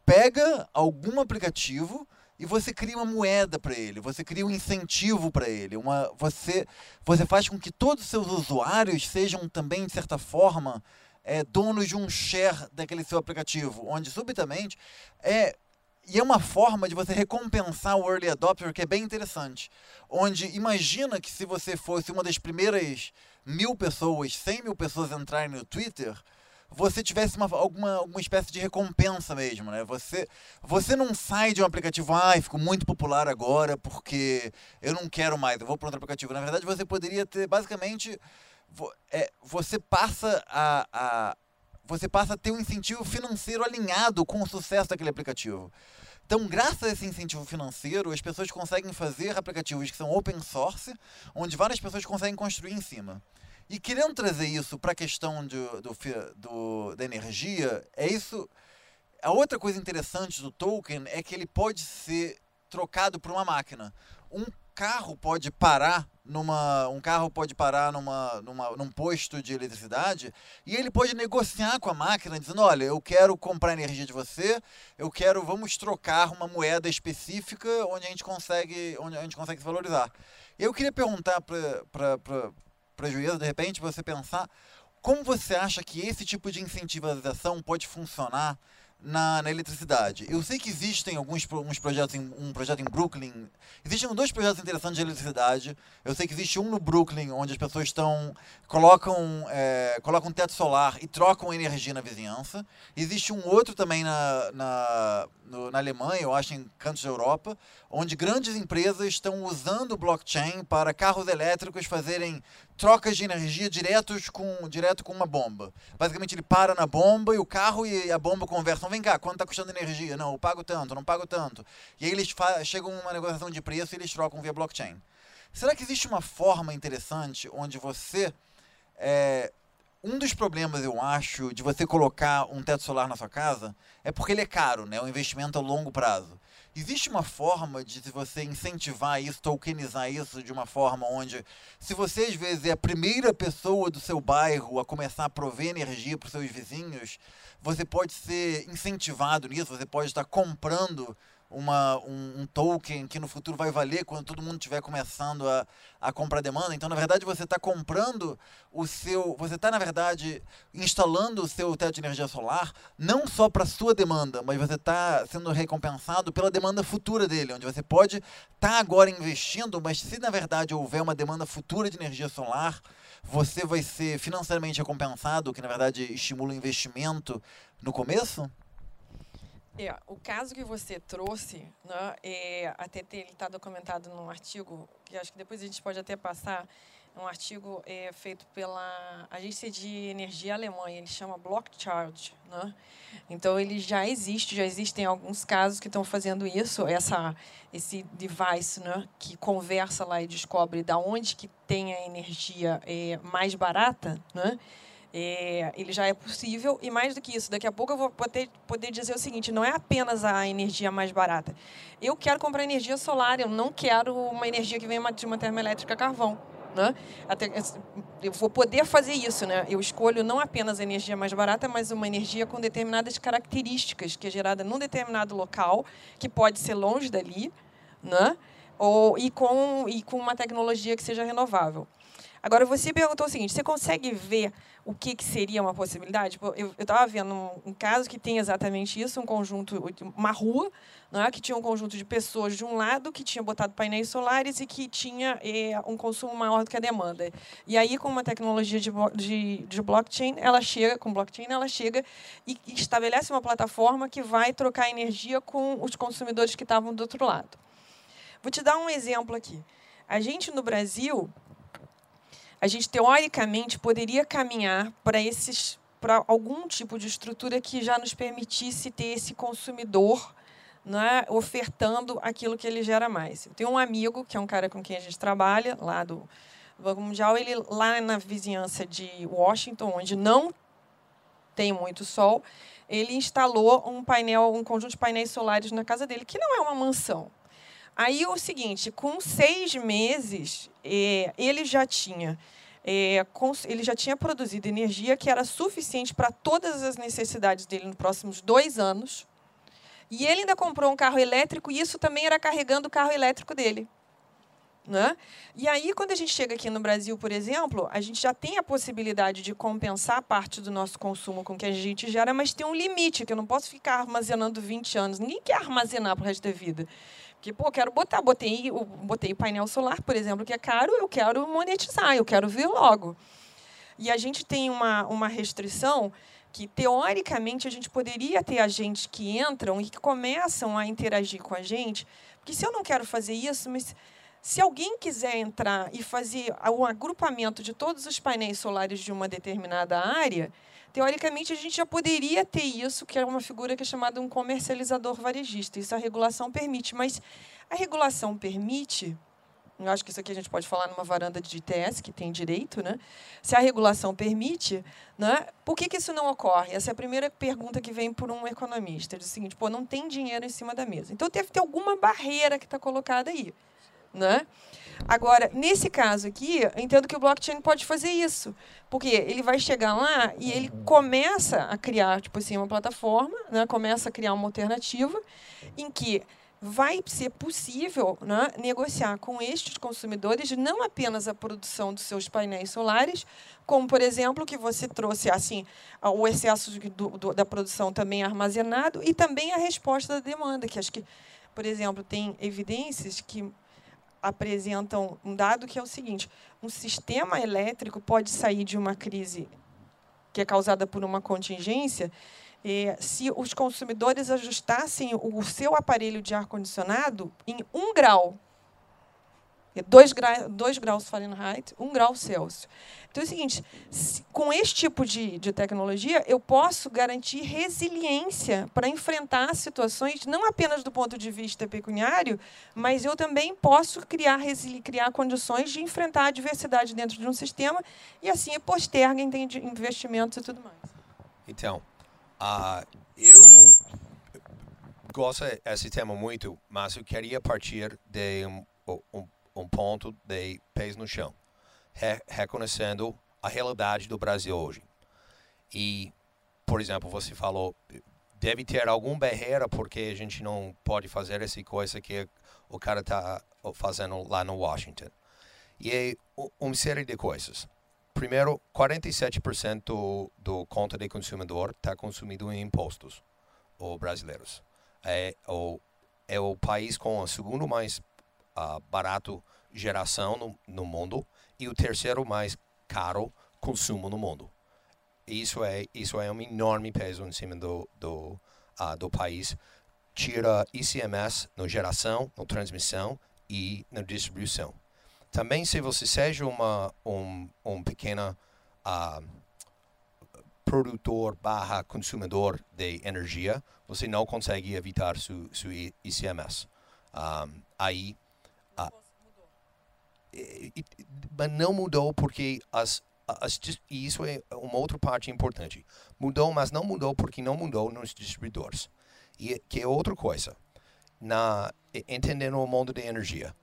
pega algum aplicativo e você cria uma moeda para ele, você cria um incentivo para ele, uma, você, você faz com que todos os seus usuários sejam também, de certa forma, é, donos de um share daquele seu aplicativo, onde subitamente é e é uma forma de você recompensar o early adopter que é bem interessante. Onde imagina que se você fosse uma das primeiras mil pessoas, cem mil pessoas entrarem no Twitter, você tivesse uma, alguma, alguma espécie de recompensa mesmo, né? Você, você não sai de um aplicativo, ah, ficou muito popular agora porque eu não quero mais, eu vou para outro aplicativo. Na verdade, você poderia ter, basicamente, é, você passa a, a, você passa a ter um incentivo financeiro alinhado com o sucesso daquele aplicativo. Então, graças a esse incentivo financeiro, as pessoas conseguem fazer aplicativos que são open source, onde várias pessoas conseguem construir em cima. E querendo trazer isso para a questão do, do, da energia, é isso. A outra coisa interessante do token é que ele pode ser trocado por uma máquina. Um carro pode parar numa um carro pode parar numa, numa num posto de eletricidade e ele pode negociar com a máquina dizendo olha eu quero comprar energia de você eu quero vamos trocar uma moeda específica onde a gente consegue onde a gente consegue se valorizar. Eu queria perguntar para para juíza de repente você pensar como você acha que esse tipo de incentivação pode funcionar na, na eletricidade. Eu sei que existem alguns uns projetos, em, um projeto em Brooklyn. Existem dois projetos interessantes de eletricidade. Eu sei que existe um no Brooklyn, onde as pessoas estão colocam, é, colocam teto solar e trocam energia na vizinhança. Existe um outro também na, na, no- na Alemanha, eu acho, em cantos da Europa, onde grandes empresas estão usando blockchain para carros elétricos fazerem trocas de energia diretos com, direto com uma bomba. Basicamente, ele para na bomba e o carro e a bomba conversam. Vem cá, quanto está custando energia? Não, eu pago tanto, não pago tanto. E aí eles chegam a uma negociação de preço e eles trocam via blockchain. Será que existe uma forma interessante onde você. é, um dos problemas, eu acho, de você colocar um teto solar na sua casa é porque ele é caro, né? É um investimento a longo prazo. Existe uma forma de você incentivar isso, tokenizar isso de uma forma onde, se você às vezes é a primeira pessoa do seu bairro a começar a prover energia para os seus vizinhos, você pode ser incentivado nisso, você pode estar comprando uma, um, um token que no futuro vai valer quando todo mundo estiver começando a, a comprar demanda. Então, na verdade, você está comprando o seu. Você está, na verdade, instalando o seu teto de energia solar não só para sua demanda, mas você está sendo recompensado pela demanda futura dele, onde você pode estar agora investindo, mas se na verdade houver uma demanda futura de energia solar, você vai ser financeiramente recompensado, o que na verdade estimula o investimento no começo? É, o caso que você trouxe, né, é, até ele está documentado num artigo, que acho que depois a gente pode até passar, um artigo é, feito pela Agência de Energia Alemã, ele chama Block Charge. Né? Então, ele já existe, já existem alguns casos que estão fazendo isso, essa, esse device né, que conversa lá e descobre da onde que tem a energia é, mais barata, né? É, ele já é possível e mais do que isso, daqui a pouco eu vou poder, poder dizer o seguinte: não é apenas a energia mais barata. Eu quero comprar energia solar, eu não quero uma energia que venha de uma termoelétrica a carvão. Né? Até, eu vou poder fazer isso, né? Eu escolho não apenas a energia mais barata, mas uma energia com determinadas características, que é gerada num determinado local, que pode ser longe dali, né? Ou, e, com, e com uma tecnologia que seja renovável. Agora, você perguntou o seguinte: você consegue ver o que, que seria uma possibilidade? Tipo, Eu estava vendo um, um, caso que tem exatamente isso: um conjunto, uma rua, né, que tinha um conjunto de pessoas de um lado que tinha botado painéis solares e que tinha é, um consumo maior do que a demanda. E aí, com uma tecnologia de, de, de blockchain, ela chega, com blockchain, ela chega e estabelece uma plataforma que vai trocar energia com os consumidores que estavam do outro lado. Vou te dar um exemplo aqui. A gente no Brasil a gente teoricamente poderia caminhar para esses para algum tipo de estrutura que já nos permitisse ter esse consumidor né, ofertando aquilo que ele gera mais. Eu tenho um amigo, que é um cara com quem a gente trabalha, lá do Banco Mundial, ele lá na vizinhança de Washington, onde não tem muito sol, ele instalou um painel, um conjunto de painéis solares na casa dele, que não é uma mansão. Aí o seguinte, com seis meses, é, ele já tinha é, ele já tinha produzido energia que era suficiente para todas as necessidades dele nos próximos dois anos. E ele ainda comprou um carro elétrico e isso também era carregando o carro elétrico dele. Né? E aí, quando a gente chega aqui no Brasil, por exemplo, a gente já tem a possibilidade de compensar parte do nosso consumo com o que a gente gera, mas tem um limite, que eu não posso ficar armazenando 20 anos. Ninguém quer armazenar para o resto da vida. Porque, pô, quero botar, botei, botei painel solar, por exemplo, que é caro, eu quero monetizar, eu quero ver logo. E a gente tem uma, uma restrição que, teoricamente, a gente poderia ter agentes que entram e que começam a interagir com a gente. Porque se eu não quero fazer isso, mas se alguém quiser entrar e fazer um agrupamento de todos os painéis solares de uma determinada área, teoricamente a gente já poderia ter isso, que é uma figura que é chamada um comercializador varejista. Isso a regulação permite, mas a regulação permite, eu acho que isso aqui a gente pode falar numa varanda de ITS, que tem direito, né? Se a regulação permite, né? por que, que isso não ocorre? Essa é a primeira pergunta que vem por um economista. Diz o seguinte, pô, não tem dinheiro em cima da mesa. Então deve ter alguma barreira que está colocada aí. Né? Agora, nesse caso aqui, entendo que o blockchain pode fazer isso, porque ele vai chegar lá e ele começa a criar, tipo assim, uma plataforma, né? começa a criar uma alternativa em que vai ser possível né, negociar com estes consumidores não apenas a produção dos seus painéis solares, como, por exemplo, que você trouxe assim o excesso do, do, da produção também armazenado e também a resposta da demanda, que acho que, por exemplo, tem evidências que apresentam um dado que é o seguinte: um sistema elétrico pode sair de uma crise que é causada por uma contingência se os consumidores ajustassem o seu aparelho de ar-condicionado em um grau, 2 gra dois graus Fahrenheit, 1 um grau Celsius. Então é o seguinte: se, com esse tipo de, de tecnologia, eu posso garantir resiliência para enfrentar situações, não apenas do ponto de vista pecuniário, mas eu também posso criar, criar condições de enfrentar a diversidade dentro de um sistema e assim posterga investimentos e tudo mais. Então, Uh, eu gosto desse tema muito, mas eu queria partir de um, um, um ponto de pés no chão, re reconhecendo a realidade do Brasil hoje. E, por exemplo, você falou, deve ter alguma barreira porque a gente não pode fazer essa coisa que o cara está fazendo lá no Washington. E é uma série de coisas. Primeiro, 47% do, do conta de consumidor está consumido em impostos, os brasileiros. É o, é o país com o segundo mais uh, barato geração no, no mundo e o terceiro mais caro consumo no mundo. Isso é, isso é um enorme peso em cima do, do, uh, do país. Tira ICMS na geração, na transmissão e na distribuição. Também se você seja uma, um, um pequeno uh, produtor barra consumidor de energia, você não consegue evitar seu, seu ICMS. Um, aí, uh, mas não mudou porque as, as, e isso é uma outra parte importante. Mudou, mas não mudou porque não mudou nos distribuidores. E que é outra coisa. Na, entendendo o mundo de energia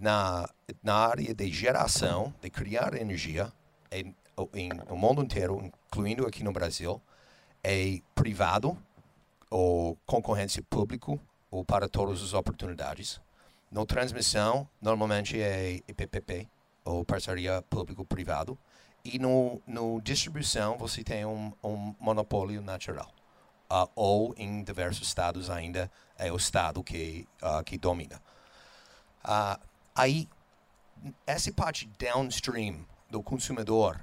na, na área de geração, de criar energia, em, em, no mundo inteiro, incluindo aqui no Brasil, é privado ou concorrência público ou para todas as oportunidades. Na transmissão, normalmente é PPP, ou parceria público-privado. E no, no distribuição, você tem um, um monopólio natural. Uh, ou em diversos estados ainda é o estado que, uh, que domina. Uh, Aí, essa parte downstream do consumidor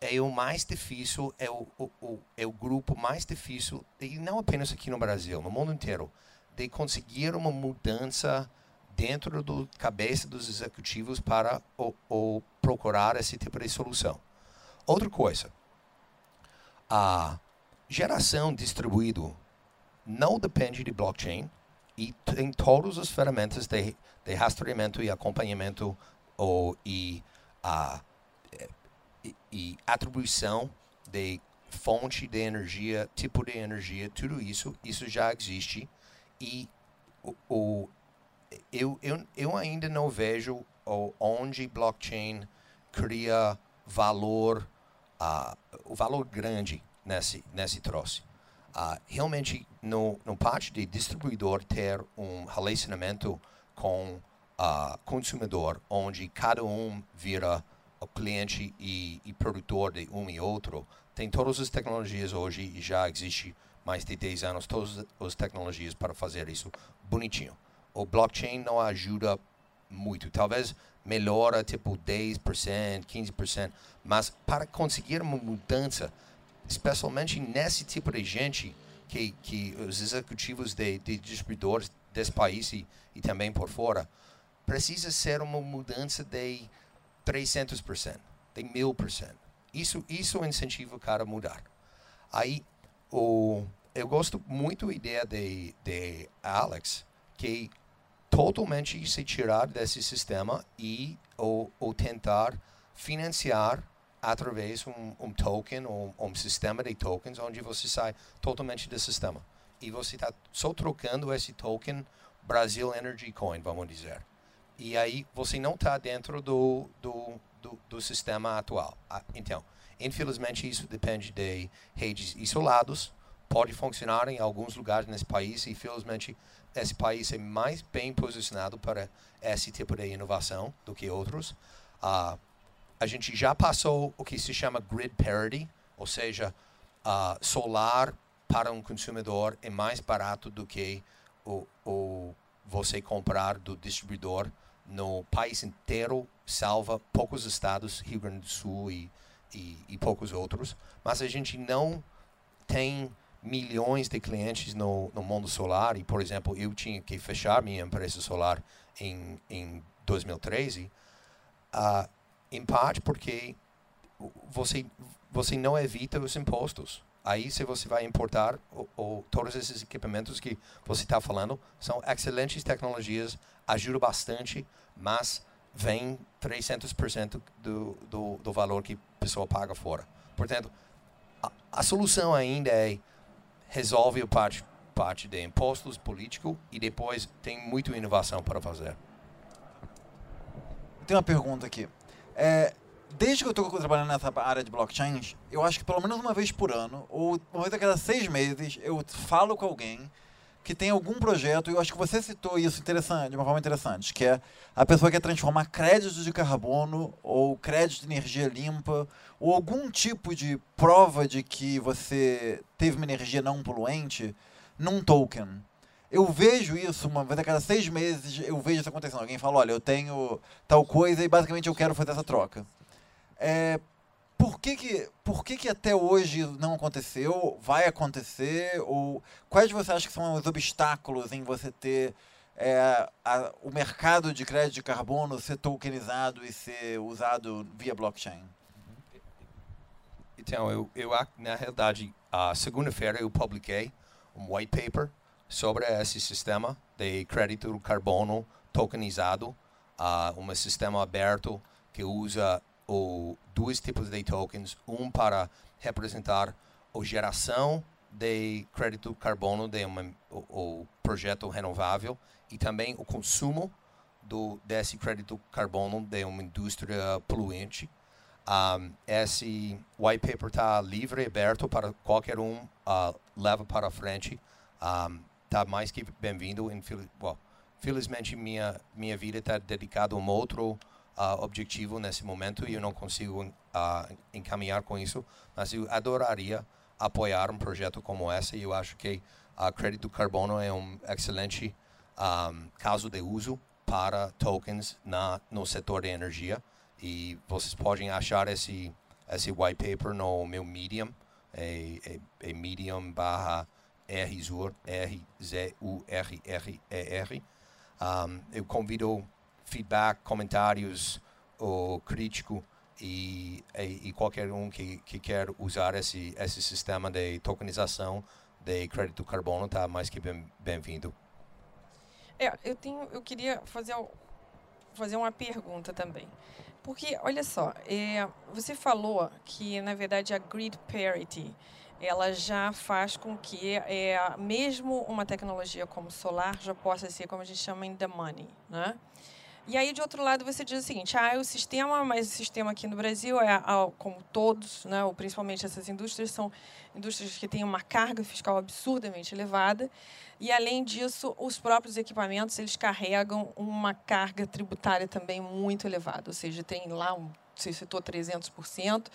é o mais difícil, é o, o, o, é o grupo mais difícil, e não apenas aqui no Brasil, no mundo inteiro, de conseguir uma mudança dentro da cabeça dos executivos para o, o procurar esse tipo de solução. Outra coisa, a geração distribuída não depende de blockchain e tem todas as ferramentas de de rastreamento e acompanhamento ou, e, uh, e, e atribuição de fonte de energia, tipo de energia, tudo isso, isso já existe. E o, o, eu, eu, eu ainda não vejo onde blockchain cria valor, uh, o valor grande nesse, nesse troço. Uh, realmente, no, no parte de distribuidor ter um relacionamento com o consumidor, onde cada um vira o cliente e, e, produtor de um e outro. Tem todas as tecnologias hoje e já existe mais de 10 anos todas as tecnologias para fazer isso bonitinho. O blockchain não ajuda muito, talvez melhora tipo 10%, 15%, mas para conseguir uma mudança, especialmente nesse tipo de gente que, que os executivos de, de distribuidores desse país e, e também por fora, precisa ser uma mudança de 300%, de 1000%. Isso, isso incentiva o cara a mudar. Aí, o, eu gosto muito da ideia de, de Alex, que totalmente se tirar desse sistema e ou, ou tentar financiar através de um, um token ou um, um sistema de tokens onde você sai totalmente do sistema e você está só trocando esse token Brasil Energy Coin, vamos dizer. E aí você não está dentro do, do, do, do, sistema atual. Ah, então, infelizmente isso depende de redes isolados pode funcionar em alguns lugares nesse país e, felizmente, esse país é mais bem posicionado para esse tipo de inovação do que outros. Uh, a gente já passou o que se chama grid parity, ou seja, uh, solar para um consumidor é mais barato do que o, o você comprar do distribuidor no país inteiro, salva poucos estados, Rio Grande do Sul e, e, e poucos outros, mas a gente não tem milhões de clientes no, no mundo solar e, por exemplo, eu tinha que fechar minha empresa solar em, em 2013, uh, ah, em parte porque você, você não evita os impostos. Aí, se você vai importar, ou, todos esses equipamentos que você está falando são excelentes tecnologias, ajudam bastante, mas vem 300% do, do, do valor que a pessoa paga fora. Portanto, a, a solução ainda é resolve a parte, parte de impostos político e depois tem muita inovação para fazer. Tem uma pergunta aqui. É, desde que eu estou trabalhando nessa área de blockchain, eu acho que pelo menos uma vez por ano, ou uma vez a cada seis meses, eu falo com alguém que tem algum projeto, eu acho que você citou isso interessante, de uma forma interessante, que é a pessoa quer transformar crédito de carbono ou crédito de energia limpa ou algum tipo de prova de que você teve uma energia não poluente num token. Eu vejo isso uma vez a cada seis meses, eu vejo isso acontecendo. Alguém fala, olha, eu tenho tal coisa e basicamente eu quero fazer essa troca. É, por que que, por que que até hoje não aconteceu? Vai acontecer? Ou quais você acha que são os obstáculos em você ter é, a, o mercado de crédito de carbono ser tokenizado e ser usado via blockchain? Então, eu, eu na realidade, a segunda-feira eu publiquei um white paper sobre esse sistema de crédito carbono tokenizado, uh, um sistema aberto que usa o, dois tipos de tokens, um para representar a geração de crédito carbono de o, projeto renovável e também o consumo do, desse crédito carbono de uma indústria poluente. Um, esse white paper está livre, aberto para qualquer um uh, leva para frente. Está um, mais que bem-vindo. Well, felizmente minha minha vida está dedicada a um outro uh, objetivo nesse momento e eu não consigo uh, encaminhar com isso, mas eu adoraria apoiar um projeto como esse e eu acho que a crédito carbono é um excelente um, caso de uso para tokens na no setor de energia e vocês podem achar esse esse white paper no meu Medium é, é, é Medium barra rzur r z u r r e r um, eu convido feedback, comentários ou crítico e, e, e, qualquer um que, que quer usar esse, esse sistema de tokenização de crédito carbono está mais que bem-vindo. é, eu tenho, eu queria fazer fazer uma pergunta também, porque olha só, é, você falou que na verdade a grid parity ela já faz com que é, mesmo uma tecnologia como solar já possa ser como a gente chama in the money, né? E aí, de outro lado, você diz o seguinte: ah, o sistema, mas o sistema aqui no Brasil é, como todos, né, ou principalmente essas indústrias, são indústrias que têm uma carga fiscal absurdamente elevada. E, além disso, os próprios equipamentos eles carregam uma carga tributária também muito elevada. Ou seja, tem lá um você citou 300%,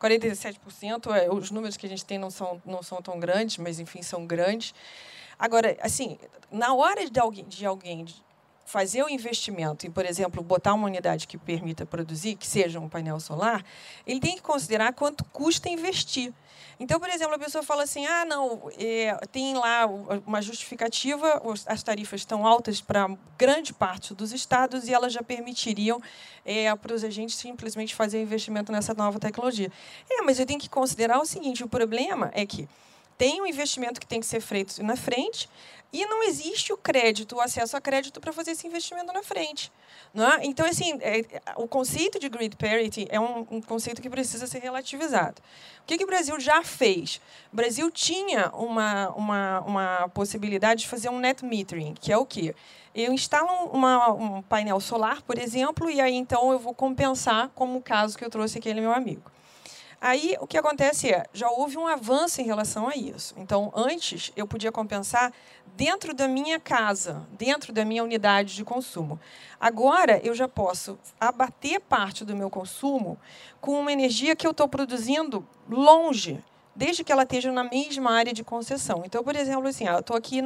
47%, é, os números que a gente tem não são, não são tão grandes, mas, enfim, são grandes. Agora, assim, na hora de alguém, de alguém fazer o investimento em, por exemplo, botar uma unidade que permita produzir, que seja um painel solar, ele tem que considerar quanto custa investir. Então, por exemplo, a pessoa fala assim: ah, não, é, tem lá uma justificativa, as tarifas estão altas para grande parte dos estados e elas já permitiriam é, para os agentes simplesmente fazer investimento nessa nova tecnologia. É, mas eu tenho que considerar o seguinte: o problema é que tem um investimento que tem que ser feito na frente e não existe o crédito, o acesso a crédito para fazer esse investimento na frente. É? Então, assim, é, o conceito de grid parity é um, um, conceito que precisa ser relativizado. O que, que o Brasil já fez? O Brasil tinha uma, uma, uma possibilidade de fazer um net metering, que é o quê? Eu instalo uma, um painel solar, por exemplo, e aí então eu vou compensar, como o caso que eu trouxe aquele meu amigo. Aí o que acontece é, já houve um avanço em relação a isso. Então, antes eu podia compensar dentro da minha casa, dentro da minha unidade de consumo. Agora eu já posso abater parte do meu consumo com uma energia que eu estou produzindo longe, desde que ela esteja na mesma área de concessão. Então, por exemplo, assim, eu estou aqui,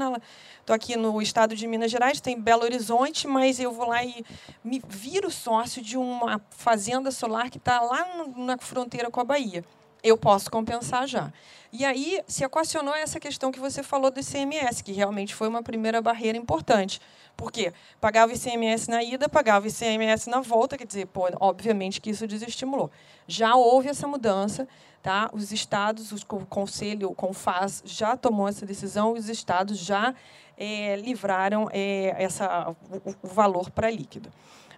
aqui no estado de Minas Gerais, tem Belo Horizonte, mas eu vou lá e me viro sócio de uma fazenda solar que está lá na fronteira com a Bahia. Eu posso compensar já. E aí se equacionou essa questão que você falou do ICMS, que realmente foi uma primeira barreira importante. Por quê? Pagava ICMS na ida, pagava ICMS na volta, quer dizer, pô, obviamente que isso desestimulou. Já houve essa mudança, Tá? Os estados, o Conselho, o CONFAS, já tomou essa decisão, os estados já é, livraram é, essa, o, o valor para líquido.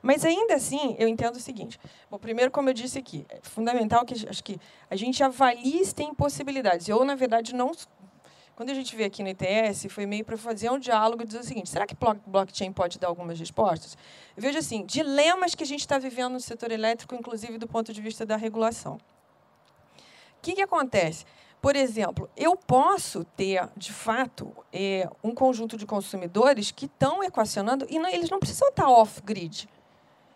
Mas ainda assim, eu entendo o seguinte. Bom, primeiro, como eu disse aqui, é fundamental que acho que a gente avalie se tem possibilidades. Eu, na verdade, não. Quando a gente veio aqui no ITS, foi meio para fazer um diálogo e dizer o seguinte: será que blockchain pode dar algumas respostas? Eu vejo assim, dilemas que a gente está vivendo no setor elétrico, inclusive do ponto de vista da regulação que, que acontece? Por exemplo, eu posso ter, de fato, é, um conjunto de consumidores que estão equacionando e eles não precisam estar off-grid.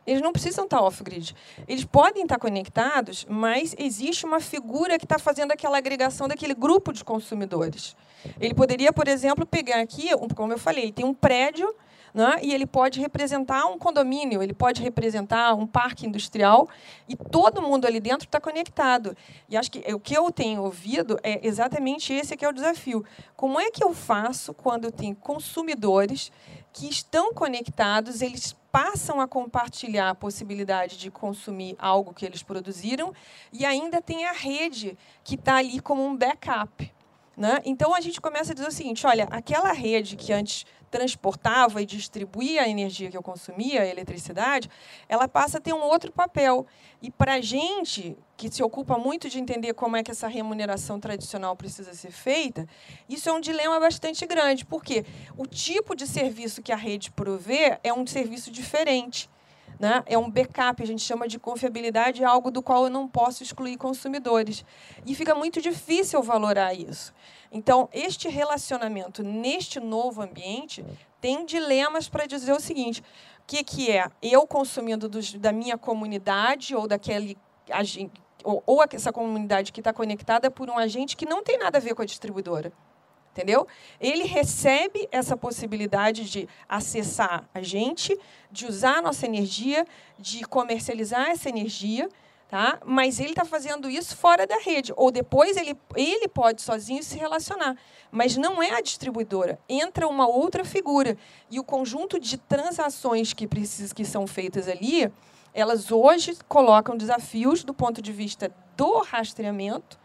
Eles não precisam estar off-grid. Eles podem estar conectados, mas existe uma figura que está fazendo aquela agregação daquele grupo de consumidores. Ele poderia, por exemplo, pegar aqui, como eu falei, tem um prédio né? e ele pode representar um condomínio, ele pode representar um parque industrial, e todo mundo ali dentro está conectado. E acho que o que eu tenho ouvido é exatamente esse que é o desafio. Como é que eu faço quando eu tenho consumidores que estão conectados, eles passam a compartilhar a possibilidade de consumir algo que eles produziram, e ainda tem a rede que está ali como um backup. Né? Então a gente começa a dizer o seguinte: olha, aquela rede que antes transportava e distribuía a energia que eu consumia, a eletricidade, ela passa a ter um outro papel. E para a gente, que se ocupa muito de entender como é que essa remuneração tradicional precisa ser feita, isso é um dilema bastante grande, porque o tipo de serviço que a rede provê é um serviço diferente. Né? É um backup, a gente chama de confiabilidade, algo do qual eu não posso excluir consumidores. E fica muito difícil valorar isso. Então, este relacionamento neste novo ambiente tem dilemas para dizer o seguinte: o que, que é eu consumindo dos, da minha comunidade ou daquele ou, ou essa comunidade que está conectada por um agente que não tem nada a ver com a distribuidora. Entendeu? Ele recebe essa possibilidade de acessar a gente, de usar a nossa energia, de comercializar essa energia Tá? Mas ele está fazendo isso fora da rede. Ou depois ele, ele pode sozinho se relacionar. Mas não é a distribuidora. Entra uma outra figura. E o conjunto de transações que, precis, que são feitas ali, elas hoje colocam desafios do ponto de vista do rastreamento.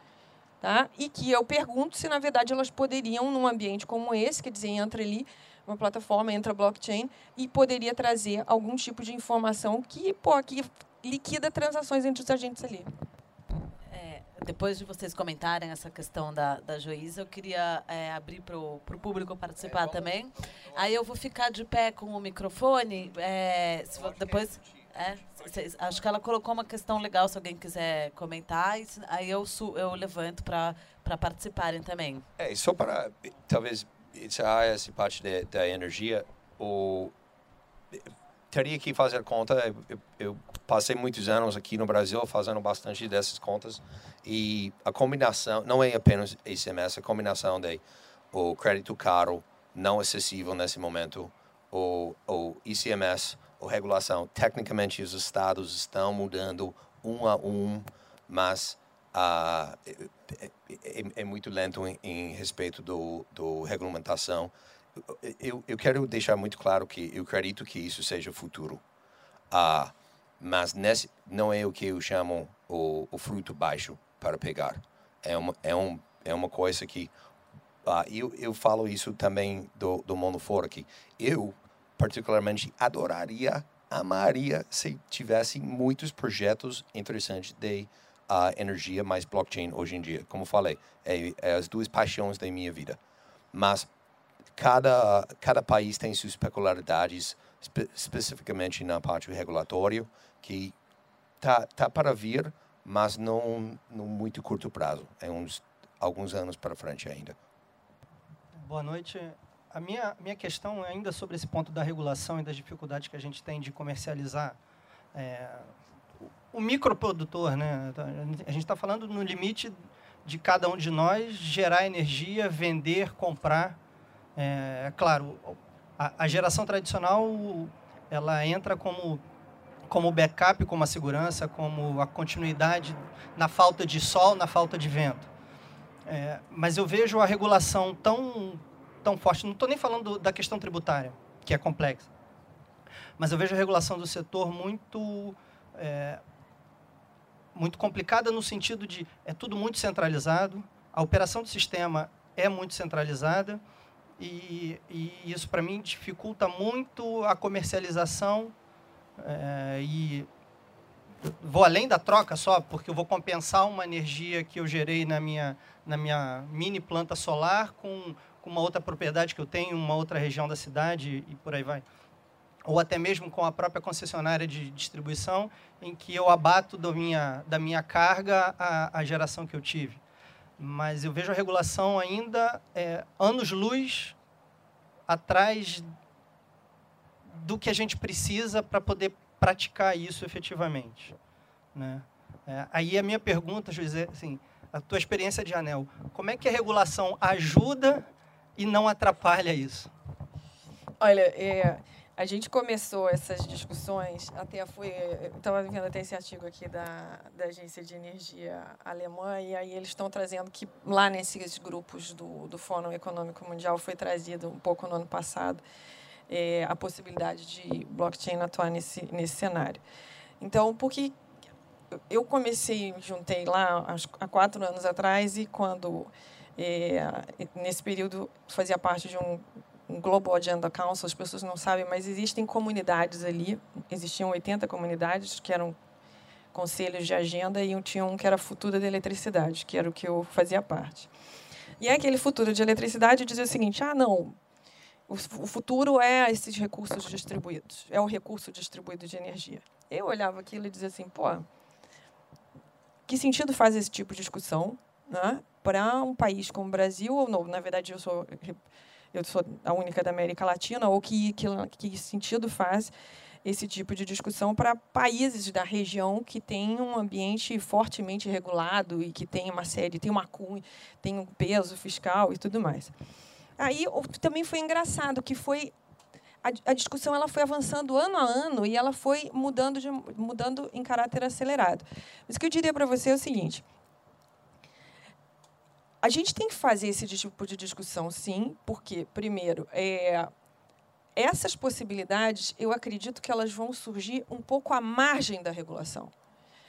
Tá? E que eu pergunto se, na verdade, elas poderiam, num ambiente como esse, quer dizer, entra ali uma plataforma, entra blockchain, e poderia trazer algum tipo de informação que, pô, que liquida transações entre os agentes ali. É, depois de vocês comentarem essa questão da, da juíza, eu queria é, abrir para o público participar é, também. Aí eu vou ficar de pé com o microfone. É, depois. É, acho que ela colocou uma questão legal, se alguém quiser comentar. Aí eu, eu levanto para participarem também. É, só para, talvez, encerrar essa parte da, da energia, o, teria que fazer conta. Eu, eu passei muitos anos aqui no Brasil fazendo bastante dessas contas e a combinação não é apenas ICMS, a combinação de o crédito caro não acessível nesse momento, o, o ICMS, regulação. Tecnicamente, os estados estão mudando um a um, mas uh, é, é, é, muito lento em, em respeito do, do regulamentação. Eu, eu quero deixar muito claro que eu acredito que isso seja o futuro. Uh, mas nesse, não é o que eu chamo o, o fruto baixo para pegar. É uma, é um, é uma coisa que. Uh, eu, eu falo isso também do, do mundo fora, que eu, particularmente, adoraria, amaria se tivesse muitos projetos interessantes de uh, energia mais blockchain hoje em dia. Como falei, é, é as duas paixões da minha vida. Mas cada, cada país tem suas peculiaridades, espe especificamente na parte regulatória que tá, tá para vir mas não no muito curto prazo, é uns alguns anos para frente ainda. Boa noite. A minha, minha questão é ainda sobre esse ponto da regulação e das dificuldades que a gente tem de comercializar é, o microprodutor. Né? A gente está falando no limite de cada um de nós gerar energia, vender, comprar. É, é claro, a, a, geração tradicional ela entra como como backup, como a segurança, como a continuidade na falta de sol, na falta de vento. É, mas eu vejo a regulação tão tão forte. Não estou nem falando da questão tributária, que é complexa, mas eu vejo a regulação do setor muito é, muito complicada no sentido de é tudo muito centralizado, a operação do sistema é muito centralizada e, e isso para mim dificulta muito a comercialização é, e vou além da troca só porque eu vou compensar uma energia que eu gerei na minha na minha mini planta solar com, com uma outra propriedade que eu tenho, uma outra região da cidade e por aí vai ou até mesmo com a própria concessionária de distribuição, em que eu abato da minha, da minha carga a, a geração que eu tive. Mas eu vejo a regulação ainda é, anos-luz atrás do que a gente precisa para poder praticar isso efetivamente. Né? É, aí a minha pergunta, José, assim, a tua experiência de anel, como é que a regulação ajuda e não atrapalha isso? Olha, é, a gente começou essas discussões, até foi, estava vendo até esse artigo aqui da, da Agência de Energia Alemã, e aí eles estão trazendo que lá nesses grupos do, do Fórum Econômico Mundial foi trazido um pouco no ano passado é, a possibilidade de blockchain atuar nesse, nesse cenário. Então, porque eu comecei, juntei lá há quatro anos atrás, e quando, é, nesse período, fazia parte de um Global Agenda Council, as pessoas não sabem, mas existem comunidades ali, existiam 80 comunidades que eram conselhos de agenda e tinha um que era Futura de Eletricidade, que era o que eu fazia parte. E aquele Futuro de Eletricidade dizia o seguinte, ah, não, o futuro é esses recursos distribuídos, é o recurso distribuído de energia. Eu olhava aquilo e dizia assim, pô, que sentido faz esse tipo de discussão né, para um país como o Brasil, ou não, na verdade eu sou eu sou a única da América Latina, ou que, que, que sentido faz esse tipo de discussão para países da região que têm um ambiente fortemente regulado e que tem uma série, tem uma cunha, tem um peso fiscal e tudo mais. Aí também foi engraçado que foi a, a discussão ela foi avançando ano a ano e ela foi mudando de, mudando em caráter acelerado. Mas o que eu diria para você é o seguinte: a gente tem que fazer esse tipo de discussão, sim, porque, primeiro, é, essas possibilidades, eu acredito que elas vão surgir um pouco à margem da regulação.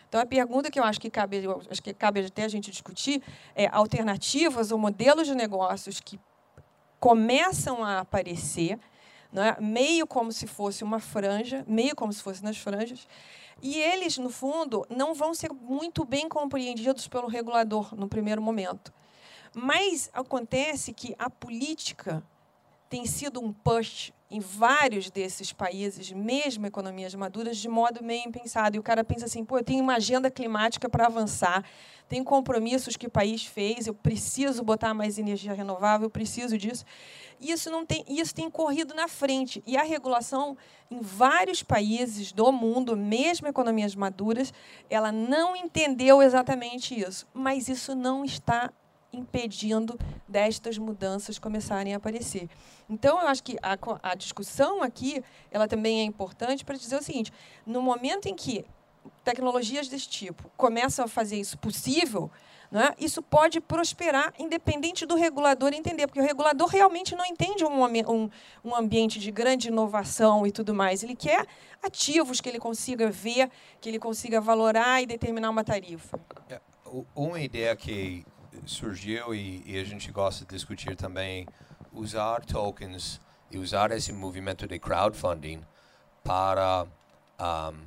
Então, a pergunta que eu acho que cabe, acho que cabe até a gente discutir é alternativas ou modelos de negócios que começam a aparecer, é? meio como se fosse uma franja, meio como se fosse nas franjas, e eles, no fundo, não vão ser muito bem compreendidos pelo regulador no primeiro momento. Mas acontece que a política tem sido um push em vários desses países, mesmo economias maduras, de modo meio impensado. E o cara pensa assim: pô, eu tenho uma agenda climática para avançar, tenho compromissos que o país fez, eu preciso botar mais energia renovável, eu preciso disso. Isso, não tem, isso tem corrido na frente. E a regulação, em vários países do mundo, mesmo economias maduras, ela não entendeu exatamente isso. Mas isso não está impedindo destas mudanças começarem a aparecer. Então, eu acho que a, a discussão aqui ela também é importante para dizer o seguinte: no momento em que tecnologias desse tipo começam a fazer isso possível, né, isso pode prosperar independente do regulador entender, porque o regulador realmente não entende um, um, um, ambiente de grande inovação e tudo mais. Ele quer ativos que ele consiga ver, que ele consiga valorar e determinar uma tarifa. É, uma ideia que surgiu e, e, a gente gosta de discutir também usar tokens e usar esse movimento de crowdfunding para um,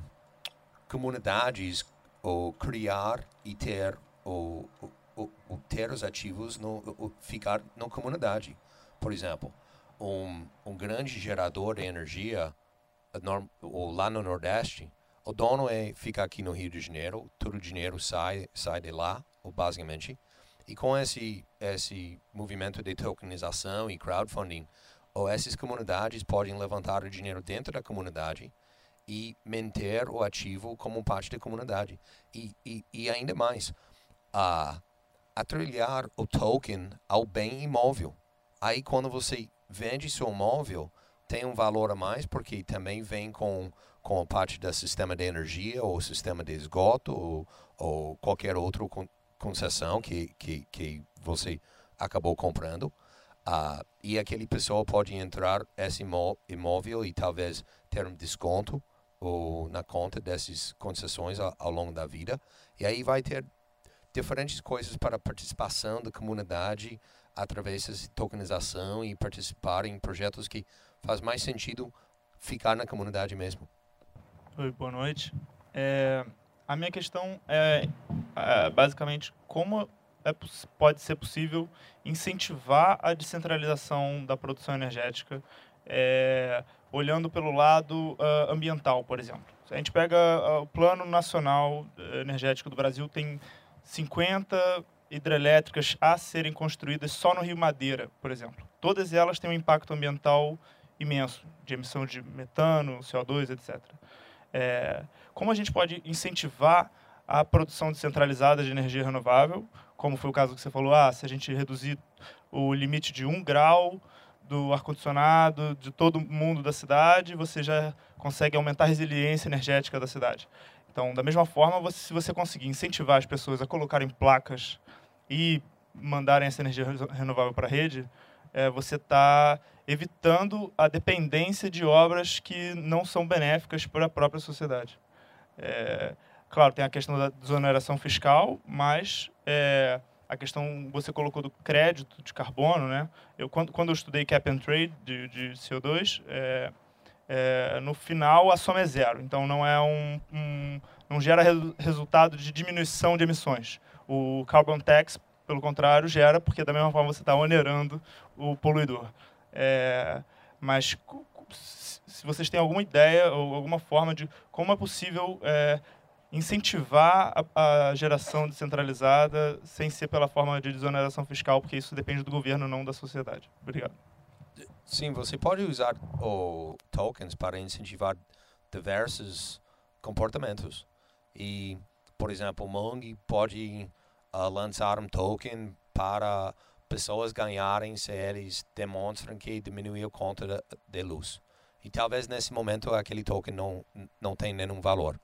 comunidades ou criar e ter ou, ou, ou ter os ativos no ou ficar na comunidade por exemplo um, um grande gerador de energia ou lá no Nordeste o dono é fica aqui no Rio de Janeiro, todo o dinheiro sai sai de lá, basicamente. E com esse esse movimento de tokenização e crowdfunding, ou essas comunidades podem levantar o dinheiro dentro da comunidade e manter o ativo como parte da comunidade. E, e, e ainda mais, a, a trilhar o token ao bem imóvel. Aí quando você vende seu imóvel, tem um valor a mais, porque também vem com, com a parte do sistema de energia, ou sistema de esgoto, ou, ou qualquer outra concessão que, que, que você acabou comprando. Uh, e aquele pessoa pode entrar esse imóvel e talvez ter um desconto ou na conta dessas concessões ao, ao longo da vida. E aí vai ter diferentes coisas para participação da comunidade através de tokenização e participar em projetos que faz mais sentido ficar na comunidade mesmo. Oi, boa noite. É, a minha questão é basicamente como é, pode ser possível incentivar a descentralização da produção energética, é, olhando pelo lado uh, ambiental, por exemplo. A gente pega uh, o Plano Nacional Energético do Brasil, tem 50 hidrelétricas a serem construídas só no Rio Madeira, por exemplo. Todas elas têm um impacto ambiental imenso, de emissão de metano, CO2, etc. É, como a gente pode incentivar a produção descentralizada de energia renovável, como foi o caso que você falou, ah, se a gente reduzir o limite de um grau do ar-condicionado de todo mundo da cidade, você já consegue aumentar a resiliência energética da cidade. Então, da mesma forma, você, se você conseguir incentivar as pessoas a colocarem placas e mandarem essa energia renovável para a rede, é, você está evitando a dependência de obras que não são benéficas para a própria sociedade. É, claro, tem a questão da desoneração fiscal, mas é, a questão você colocou do crédito de carbono, né? Eu quando, quando eu estudei cap and trade de, de CO2, é, é, no final a soma é zero. Então não é um, um não gera re, resultado de diminuição de emissões. O carbon tax, pelo contrário, gera porque da mesma forma você está onerando o poluidor. É, mas se vocês têm alguma ideia ou alguma forma de como é possível é, incentivar a, a, geração descentralizada sem ser pela forma de desoneração fiscal, porque isso depende do governo, não da sociedade. Obrigado. Sim, você pode usar o tokens para incentivar diversos comportamentos. E, por exemplo, o Mong pode uh, lançar um token para pessoas ganharem se eles demonstram que diminuiu a conta de, de luz. E talvez nesse momento aquele token não, não tenha nenhum valor.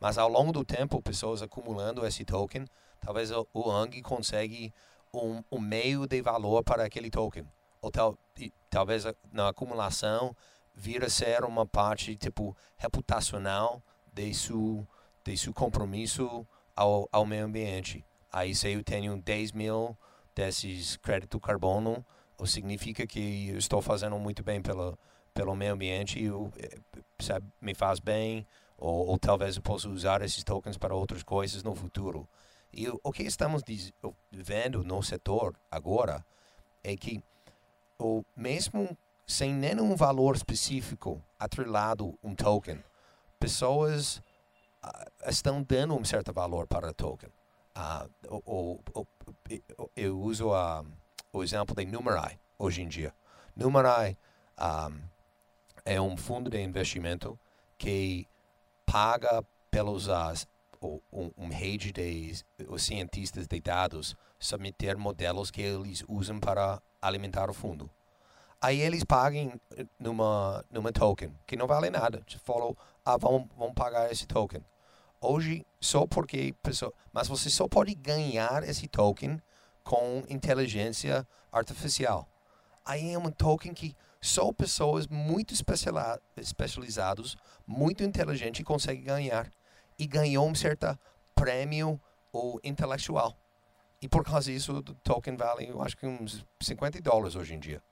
Mas ao longo do tempo, pessoas acumulando esse token, talvez o, o ANG consegue um, um meio de valor para aquele token. Ou tal, e, talvez na acumulação vira ser uma parte tipo reputacional de seu, de seu compromisso ao, ao meio ambiente. Aí se eu tenho 10 mil desses crédito carbono, significa que eu estou fazendo muito bem pelo, pelo meio ambiente, eu, eh, sabe, me faz bem, ou, ou, talvez eu possa usar esses tokens para outras coisas no futuro. E o, o que estamos vendo no setor agora é que o mesmo sem nenhum valor específico atrelado um token, pessoas uh, estão dando um certo valor para o token. Uh, o, o, eu uso o exemplo de Numerai hoje em dia. Numerai um, é um fundo de investimento que paga pelos uh, um, um rede de os cientistas de dados submeter modelos que eles usam para alimentar o fundo. Aí eles pagam numa numa token que não vale nada. Falou, ah, vamos, vamos pagar esse token. Hoje, só porque pessoa, mas você só pode ganhar esse token com inteligência artificial. Aí é um token que só pessoas muito especializadas, muito inteligentes conseguem ganhar. E ganhou um certo prêmio ou intelectual. E por causa disso, o token vale, eu acho que uns 50 dólares hoje em dia.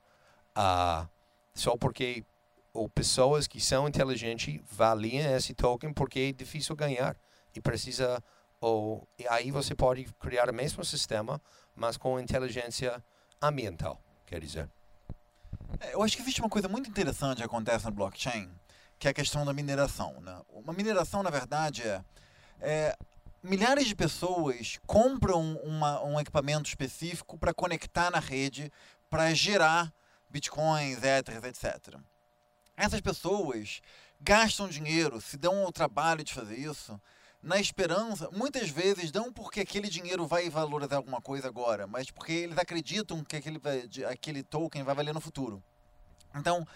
Uh, só porque ou pessoas que são inteligentes valiam esse token porque é difícil ganhar e precisa ou e aí você pode criar o mesmo sistema mas com inteligência ambiental quer dizer eu acho que existe uma coisa muito interessante que acontece no blockchain, que é a questão da mineração. Né? Uma mineração, na verdade, é, é milhares de pessoas compram uma, um equipamento específico para conectar na rede, para gerar bitcoins, ethers, etc. Essas pessoas gastam dinheiro, se dão o trabalho de fazer isso, na esperança, muitas vezes não porque aquele dinheiro vai valorizar alguma coisa agora, mas porque eles acreditam que aquele, aquele token vai valer no futuro. Então,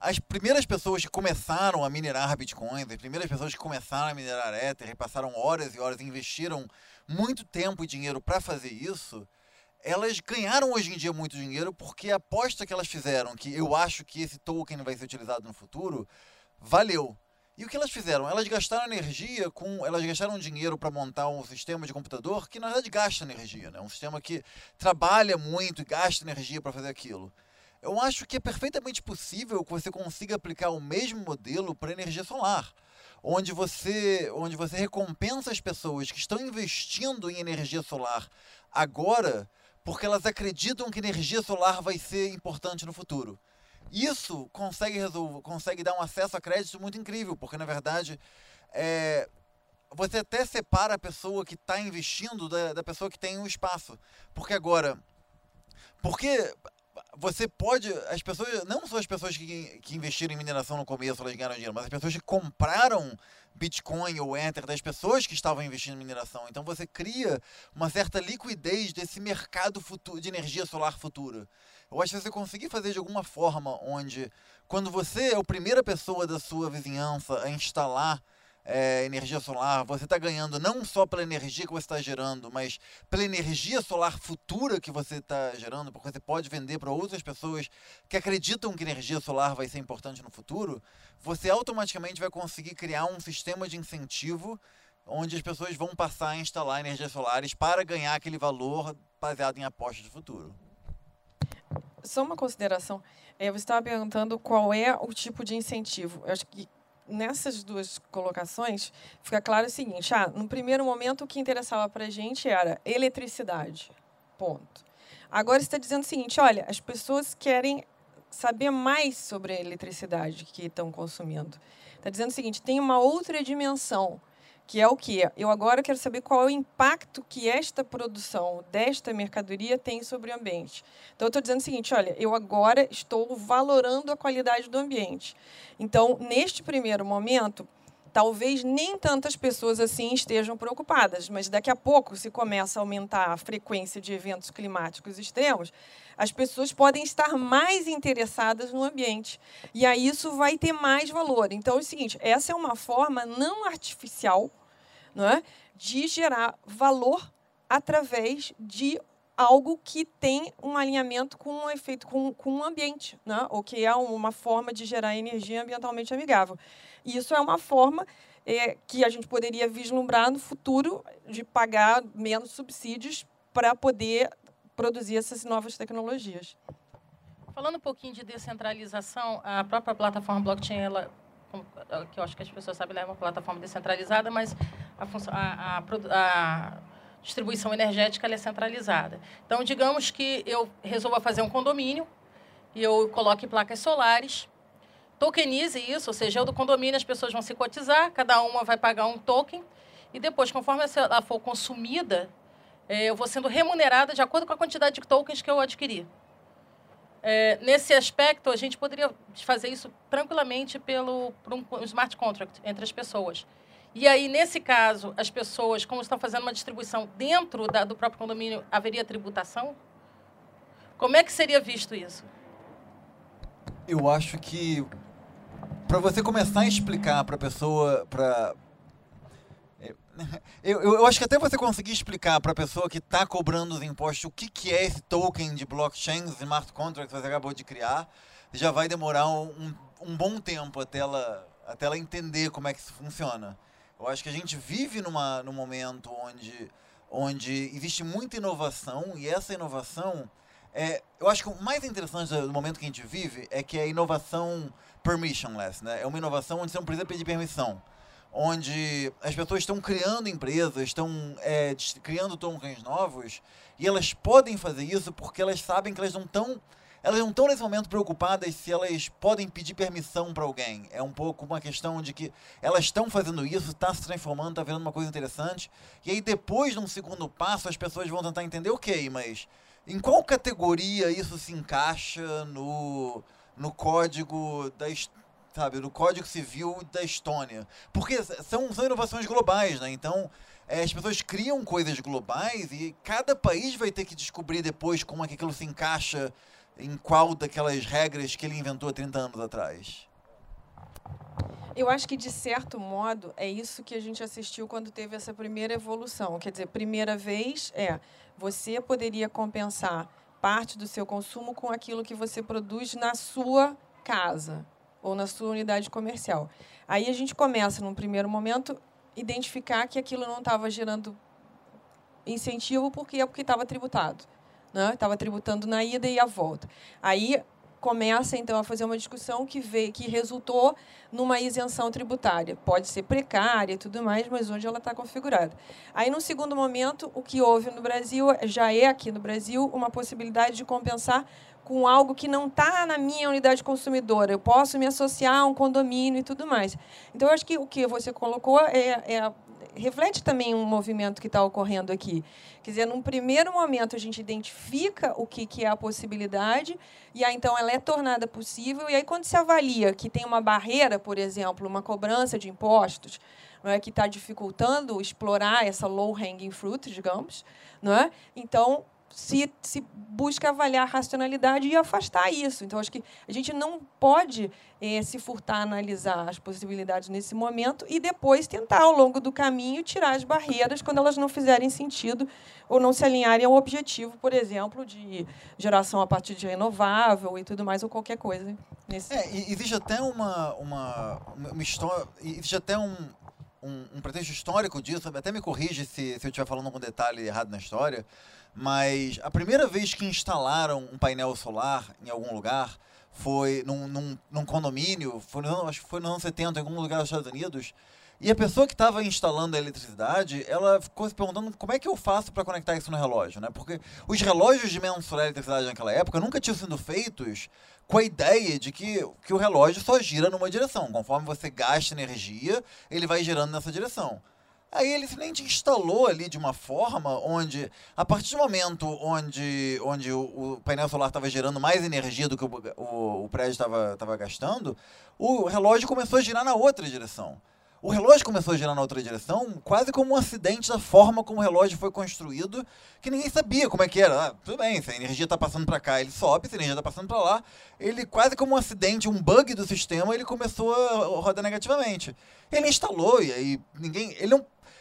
as primeiras pessoas que começaram a minerar bitcoins, as primeiras pessoas que começaram a minerar Ether passaram horas e horas investiram muito tempo e dinheiro para fazer isso, elas ganharam hoje em dia muito dinheiro porque a aposta que elas fizeram, que eu acho que esse token vai ser utilizado no futuro, valeu. E o que elas fizeram? Elas gastaram energia com. Elas gastaram dinheiro para montar um sistema de computador que na verdade gasta energia, né? Um sistema que trabalha muito e gasta energia para fazer aquilo. Eu acho que é perfeitamente possível que você consiga aplicar o mesmo modelo para energia solar, onde você, onde você recompensa as pessoas que estão investindo em energia solar agora, porque elas acreditam que energia solar vai ser importante no futuro. Isso consegue resolver, consegue dar um acesso a crédito muito incrível, porque na verdade é, você até separa a pessoa que está investindo da, da pessoa que tem o um espaço. Porque agora, porque você pode. As pessoas. Não só as pessoas que, que investiram em mineração no começo, elas ganharam dinheiro, mas as pessoas que compraram Bitcoin ou Ether das pessoas que estavam investindo em mineração. Então você cria uma certa liquidez desse mercado futuro, de energia solar futura. Eu acho que você conseguir fazer de alguma forma onde, quando você é a primeira pessoa da sua vizinhança a instalar é, energia solar, você está ganhando não só pela energia que você está gerando, mas pela energia solar futura que você está gerando, porque você pode vender para outras pessoas que acreditam que energia solar vai ser importante no futuro, você automaticamente vai conseguir criar um sistema de incentivo onde as pessoas vão passar a instalar energias solares para ganhar aquele valor baseado em apostas de futuro. Só uma consideração. É, você estava perguntando qual é o tipo de incentivo. Eu acho que nessas duas colocações, fica claro o seguinte: ah, no primeiro momento, o que interessava para a gente era eletricidade. Ponto. Agora está dizendo o seguinte: olha, as pessoas querem saber mais sobre a eletricidade que estão consumindo. Está dizendo o seguinte: tem uma outra dimensão que é o que? Eu agora quero saber qual é o impacto que esta produção desta mercadoria tem sobre o ambiente. Então, eu estou dizendo o seguinte: olha, eu agora estou valorando a qualidade do ambiente. Então, neste primeiro momento, talvez nem tantas pessoas assim estejam preocupadas, mas daqui a pouco, se começa a aumentar a frequência de eventos climáticos extremos, as pessoas podem estar mais interessadas no ambiente. E aí isso vai ter mais valor. Então é o seguinte: essa é uma forma não artificial não é, de gerar valor através de algo que tem um alinhamento com um efeito com, com o ambiente, né? ou que é uma forma de gerar energia ambientalmente amigável. E isso é uma forma é, que a gente poderia vislumbrar no futuro de pagar menos subsídios para poder produzir essas novas tecnologias. Falando um pouquinho de descentralização, a própria plataforma blockchain, ela, que eu acho que as pessoas sabem, ela é uma plataforma descentralizada, mas a, a, a, a distribuição energética é centralizada. Então, digamos que eu resolva fazer um condomínio e eu coloque placas solares, tokenize isso, ou seja, eu do condomínio as pessoas vão se cotizar, cada uma vai pagar um token, e depois, conforme ela for consumida, é, eu vou sendo remunerada de acordo com a quantidade de tokens que eu adquiri. É, nesse aspecto, a gente poderia fazer isso tranquilamente pelo, por um smart contract entre as pessoas. E aí, nesse caso, as pessoas, como estão fazendo uma distribuição dentro da, do próprio condomínio, haveria tributação? Como é que seria visto isso? Eu acho que para você começar a explicar para a pessoa, para eu, eu, eu, acho que até você conseguir explicar para a pessoa que está cobrando os impostos o que, que é esse token de blockchain, smart contract que você acabou de criar, já vai demorar um, um bom tempo até ela, até ela entender como é que isso funciona. Eu acho que a gente vive numa, num momento onde, onde existe muita inovação e essa inovação, é, eu acho que o mais interessante do momento que a gente vive é que é a inovação permissionless, né? É uma inovação onde você não precisa pedir permissão onde as pessoas estão criando empresas, estão é, criando tokens novos, e elas podem fazer isso porque elas sabem que elas não estão elas não estão nesse momento preocupadas se elas podem pedir permissão para alguém. É um pouco uma questão de que elas estão fazendo isso, está se transformando, está virando uma coisa interessante. E aí depois, num segundo passo, as pessoas vão tentar entender, ok, mas em qual categoria isso se encaixa no, no código da sabe, no Código Civil da Estônia? Porque são, são inovações globais, né? Então, é, as pessoas criam coisas globais e cada país vai ter que descobrir depois como é que aquilo se encaixa em qual daquelas regras que ele inventou 30 anos atrás? Eu acho que, de certo modo, é isso que a gente assistiu quando teve essa primeira evolução. Quer dizer, primeira vez é você poderia compensar parte do seu consumo com aquilo que você produz na sua casa ou na sua unidade comercial. Aí a gente começa, num primeiro momento, identificar que aquilo não estava gerando incentivo porque é porque estava tributado né? Estava tributando na ida e a volta. Aí começa então a fazer uma discussão que vê que resultou numa isenção tributária. Pode ser precária e tudo mais, mas onde ela está configurada. Aí, no segundo momento, o que houve no Brasil, já é aqui no Brasil, uma possibilidade de compensar com algo que não está na minha unidade consumidora. Eu posso me associar a um condomínio e tudo mais. Então, eu acho que o que você colocou é, é reflete também um movimento que está ocorrendo aqui. Quer dizer, num primeiro momento a gente identifica o que, que é a possibilidade e aí então ela é tornada possível e aí quando se avalia que tem uma barreira, por exemplo, uma cobrança de impostos, não é que está dificultando explorar essa low hanging fruit, digamos, não é? Então se, se busca avaliar a racionalidade e afastar isso. Então, acho que a gente não pode eh, se furtar a analisar as possibilidades nesse momento e depois tentar, ao longo do caminho, tirar as barreiras quando elas não fizerem sentido ou não se alinharem ao objetivo, por exemplo, de geração a partir de renovável e tudo mais, ou qualquer coisa. Nesse... É, existe até uma, uma, uma história, existe até um, um, um pretexto histórico disso, até me corrige se, se eu estiver falando algum detalhe errado na história, mas a primeira vez que instalaram um painel solar em algum lugar foi num, num, num condomínio, foi no, acho que foi nos anos 70, em algum lugar dos Estados Unidos. E a pessoa que estava instalando a eletricidade, ela ficou se perguntando como é que eu faço para conectar isso no relógio, né? Porque os relógios de mensurar a eletricidade naquela época nunca tinham sido feitos com a ideia de que, que o relógio só gira numa direção. Conforme você gasta energia, ele vai girando nessa direção. Aí ele simplesmente instalou ali de uma forma onde, a partir do momento onde, onde o, o painel solar estava gerando mais energia do que o, o, o prédio estava gastando, o relógio começou a girar na outra direção. O relógio começou a girar na outra direção, quase como um acidente da forma como o relógio foi construído, que ninguém sabia como é que era. Ah, tudo bem, se a energia está passando para cá, ele sobe, se a energia está passando para lá, ele quase como um acidente, um bug do sistema, ele começou a rodar negativamente. Ele instalou e aí ninguém, ele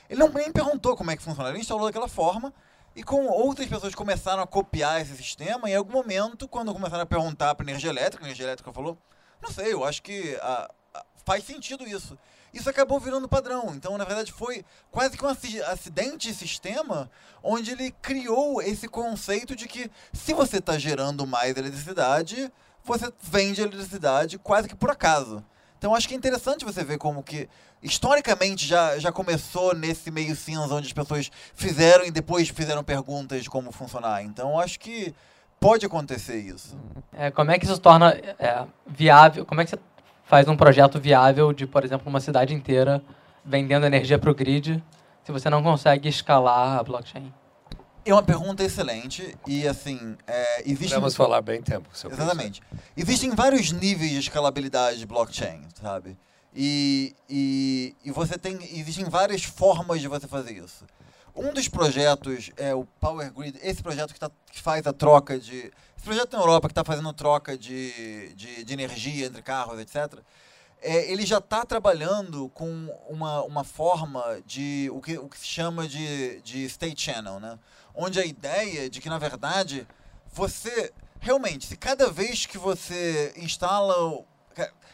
ele não nem perguntou como é que funcionava, ele instalou daquela forma e com outras pessoas começaram a copiar esse sistema. Em algum momento, quando começaram a perguntar para a energia elétrica, a energia elétrica falou: Não sei, eu acho que a, a, faz sentido isso. Isso acabou virando padrão. Então, na verdade, foi quase que um acidente de sistema onde ele criou esse conceito de que se você está gerando mais eletricidade, você vende eletricidade quase que por acaso. Então acho que é interessante você ver como que historicamente já, já começou nesse meio cinza onde as pessoas fizeram e depois fizeram perguntas de como funcionar. Então acho que pode acontecer isso. É, como é que isso torna é, viável? Como é que você faz um projeto viável de, por exemplo, uma cidade inteira vendendo energia para o grid se você não consegue escalar a blockchain? É uma pergunta excelente e assim é, existe. Vamos falar bem tempo. Exatamente. Existem vários níveis de escalabilidade de blockchain, sabe? E, e, e você tem existem várias formas de você fazer isso. Um dos projetos é o Power Grid, esse projeto que, tá, que faz a troca de. Esse projeto na Europa que está fazendo troca de, de, de, energia entre carros, etc. É, ele já está trabalhando com uma, uma forma de o que, o que se chama de, de state channel, né? Onde a ideia de que, na verdade, você realmente, se cada vez que você instala.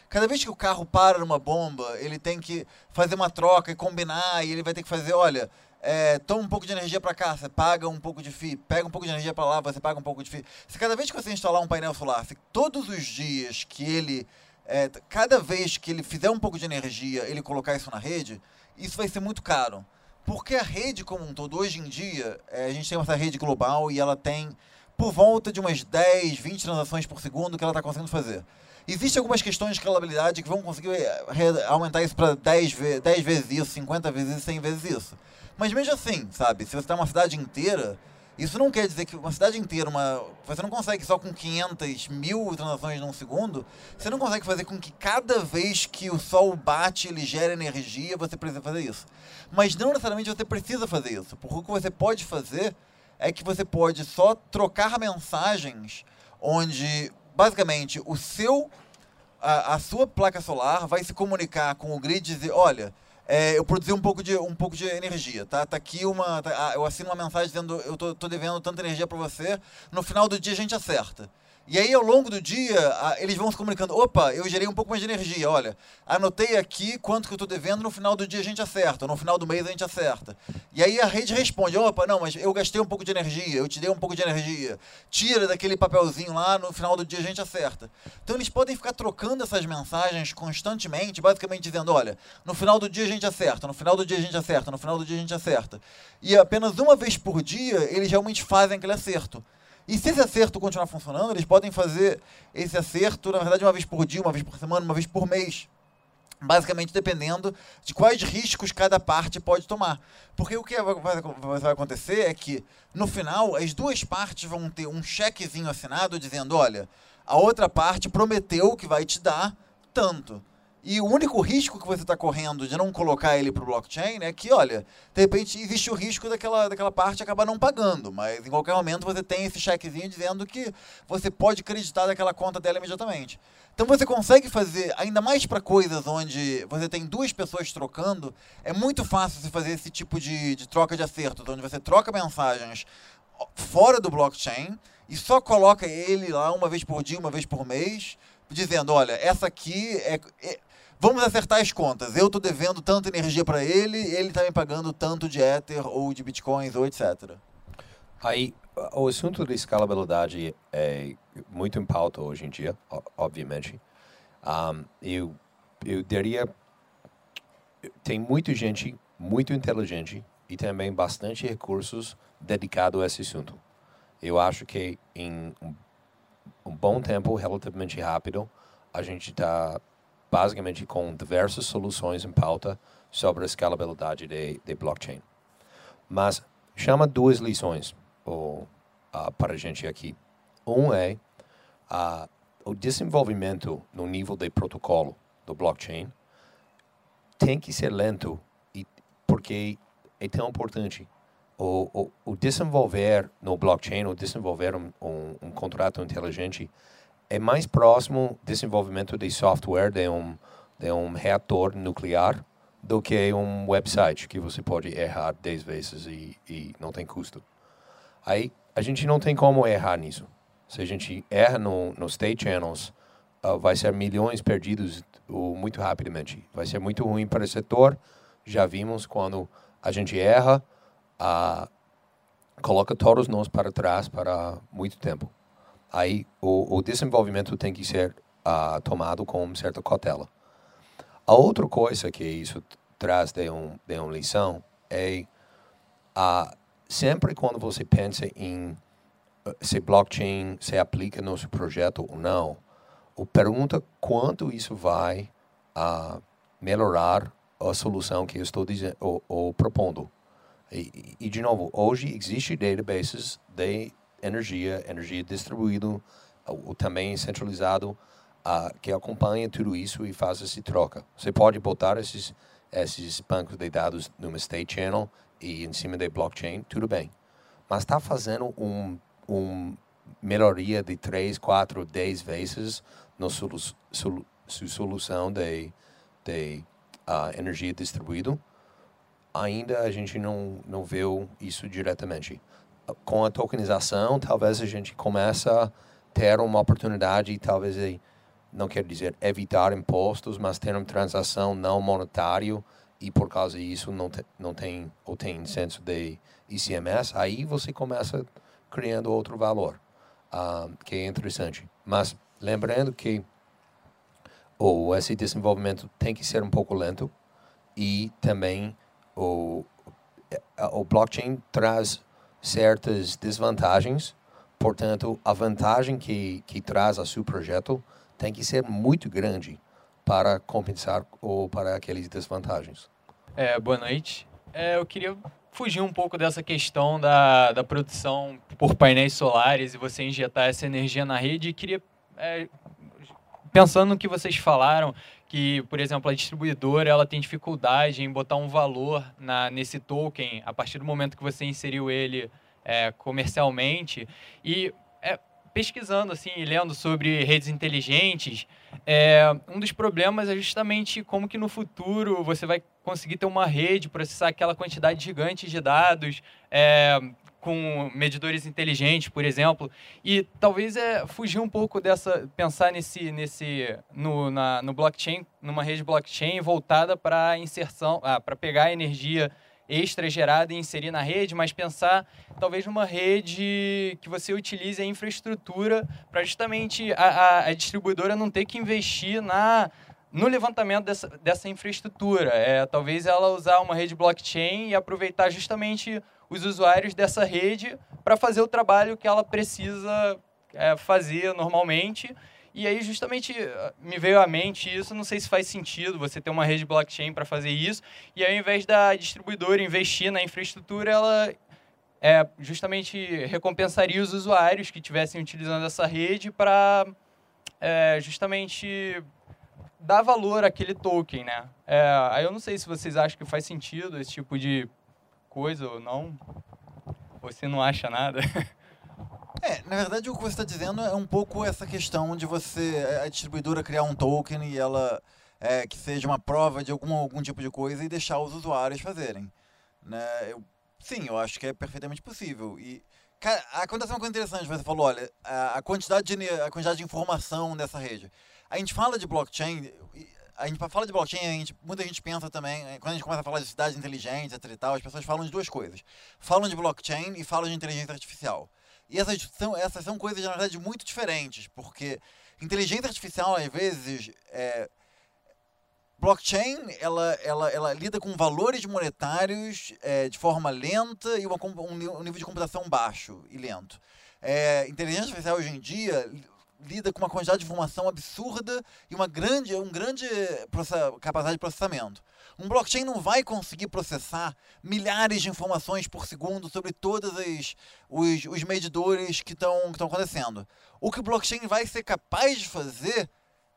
Cada vez que o carro para numa bomba, ele tem que fazer uma troca e combinar, e ele vai ter que fazer, olha, é, toma um pouco de energia para cá, você paga um pouco de FII, pega um pouco de energia para lá, você paga um pouco de FII. Se cada vez que você instalar um painel solar, se todos os dias que ele, é, cada vez que ele fizer um pouco de energia, ele colocar isso na rede, isso vai ser muito caro. Porque a rede como um todo, hoje em dia, é, a gente tem essa rede global e ela tem por volta de umas 10, 20 transações por segundo que ela está conseguindo fazer. Existem algumas questões de escalabilidade que vão conseguir eh, aumentar isso para 10, 10 vezes isso, 50 vezes isso, 100 vezes isso. Mas mesmo assim, sabe, se você está uma cidade inteira, isso não quer dizer que uma cidade inteira, uma, você não consegue só com 500 mil transações num segundo, você não consegue fazer com que cada vez que o sol bate, ele gere energia, você precisa fazer isso. Mas não necessariamente você precisa fazer isso, porque o que você pode fazer é que você pode só trocar mensagens onde basicamente o seu a, a sua placa solar vai se comunicar com o grid e dizer, olha, é, eu produzi um pouco de um pouco de energia, tá? Tá aqui uma, tá, ah, eu assino uma mensagem dizendo eu tô, tô devendo tanta energia para você. No final do dia a gente acerta. E aí, ao longo do dia, eles vão se comunicando: opa, eu gerei um pouco mais de energia. Olha, anotei aqui quanto que eu estou devendo, no final do dia a gente acerta, no final do mês a gente acerta. E aí a rede responde: opa, não, mas eu gastei um pouco de energia, eu te dei um pouco de energia. Tira daquele papelzinho lá, no final do dia a gente acerta. Então eles podem ficar trocando essas mensagens constantemente, basicamente dizendo: olha, no final do dia a gente acerta, no final do dia a gente acerta, no final do dia a gente acerta. E apenas uma vez por dia eles realmente fazem aquele acerto. E se esse acerto continuar funcionando, eles podem fazer esse acerto, na verdade, uma vez por dia, uma vez por semana, uma vez por mês. Basicamente dependendo de quais riscos cada parte pode tomar. Porque o que vai acontecer é que, no final, as duas partes vão ter um chequezinho assinado dizendo: olha, a outra parte prometeu que vai te dar tanto. E o único risco que você está correndo de não colocar ele para o blockchain é que, olha, de repente existe o risco daquela, daquela parte acabar não pagando, mas em qualquer momento você tem esse chequezinho dizendo que você pode acreditar daquela conta dela imediatamente. Então você consegue fazer, ainda mais para coisas onde você tem duas pessoas trocando, é muito fácil você fazer esse tipo de, de troca de acertos, onde você troca mensagens fora do blockchain e só coloca ele lá uma vez por dia, uma vez por mês, dizendo, olha, essa aqui é, é Vamos acertar as contas. Eu estou devendo tanta energia para ele, ele está me pagando tanto de Ether ou de Bitcoins ou etc. Aí, o assunto de escalabilidade é muito em pauta hoje em dia, obviamente. Um, eu, eu diria, tem muita gente muito inteligente e também bastante recursos dedicados a esse assunto. Eu acho que em um bom tempo, relativamente rápido, a gente está basicamente com diversas soluções em pauta sobre a escalabilidade de, de blockchain. Mas chama duas lições uh, para a gente aqui. Um é uh, o desenvolvimento no nível de protocolo do blockchain tem que ser lento e porque é tão importante. O, o, o desenvolver no blockchain, o desenvolver um, um, um contrato inteligente é mais próximo desenvolvimento de software de um, de um reator nuclear do que um website que você pode errar 10 vezes e, e não tem custo. Aí a gente não tem como errar nisso. Se a gente erra no, no state channels, uh, vai ser milhões perdidos uh, muito rapidamente. Vai ser muito ruim para o setor. Já vimos quando a gente erra, uh, coloca todos nós para trás para muito tempo aí o, o desenvolvimento tem que ser uh, tomado com certa cautela. A outra coisa que isso traz de, um, de uma lição é uh, sempre quando você pensa em uh, se blockchain se aplica no seu projeto ou não, o pergunta quanto isso vai uh, melhorar a solução que eu estou dizendo, ou, ou propondo. E, e, de novo, hoje existe databases de energia, energia distribuída, ou também centralizado, uh, que acompanha tudo isso e faz essa troca. Você pode botar esses, esses bancos de dados numa state channel e em cima da blockchain, tudo bem. Mas está fazendo um, um melhoria de 3, 4, 10 vezes na solu solu solução de, de uh, energia distribuída, ainda a gente não, não vê isso diretamente com a tokenização, talvez a gente começa a ter uma oportunidade, talvez não quer dizer evitar impostos, mas ter uma transação não monetária e por causa disso não, te, não tem ou tem senso de ICMS, aí você começa criando outro valor, uh, que é interessante. Mas lembrando que o, esse desenvolvimento tem que ser um pouco lento e também o, o blockchain traz certas desvantagens portanto, a vantagem que, que traz a seu projeto tem que ser muito grande para compensar ou para aquelas desvantagens. É, boa noite. É, eu queria fugir um pouco dessa questão da, da produção por painéis solares e você injetar essa energia na rede. E queria, é, pensando no que vocês falaram, que, por exemplo, a distribuidora ela tem dificuldade em botar um valor na, nesse token a partir do momento que você inseriu ele é, comercialmente. E é, pesquisando assim e lendo sobre redes inteligentes, é, um dos problemas é justamente como que no futuro você vai conseguir ter uma rede, processar aquela quantidade gigante de dados, é, com medidores inteligentes, por exemplo, e talvez é fugir um pouco dessa, pensar nesse, nesse, no, na, no blockchain, numa rede blockchain voltada para inserção, ah, para pegar a energia extra gerada e inserir na rede, mas pensar talvez numa rede que você utilize a infraestrutura para justamente a, a, a, distribuidora não ter que investir na no levantamento dessa, dessa infraestrutura. É, talvez ela usar uma rede blockchain e aproveitar justamente os usuários dessa rede para fazer o trabalho que ela precisa é, fazer normalmente e aí, justamente, eh, me veio à mente isso. Não sei se faz sentido você ter uma rede blockchain para fazer isso. E ao invés da distribuidora investir na infraestrutura, ela é, justamente recompensaria os usuários que estivessem utilizando essa rede para é, justamente dar valor àquele token, né? É, aí eu não sei se vocês acham que faz sentido esse tipo de coisa ou não. Você não acha nada. É, na verdade o que você está dizendo é um pouco essa questão de você, a distribuidora criar um token e ela é, que seja uma prova de algum, algum tipo de coisa e deixar os usuários fazerem. Né? Eu, sim, eu acho que é perfeitamente possível. E cara, acontece uma coisa interessante, você falou, olha, a, a, quantidade de, a quantidade de informação dessa rede. A gente fala de blockchain, a gente fala de blockchain, a gente, muita gente pensa também, quando a gente começa a falar de cidades inteligentes, etc e tal, as pessoas falam de duas coisas. Falam de blockchain e falam de inteligência artificial. E essas são, essas são coisas, na verdade, muito diferentes, porque inteligência artificial, às vezes, é, blockchain, ela, ela, ela lida com valores monetários é, de forma lenta e uma, um, nível de computação baixo e lento. É, inteligência artificial, hoje em dia, lida com uma quantidade de informação absurda e uma grande, um grande capacidade de processamento. Um blockchain não vai conseguir processar milhares de informações por segundo sobre todos os, os, os medidores que estão acontecendo. O que o blockchain vai ser capaz de fazer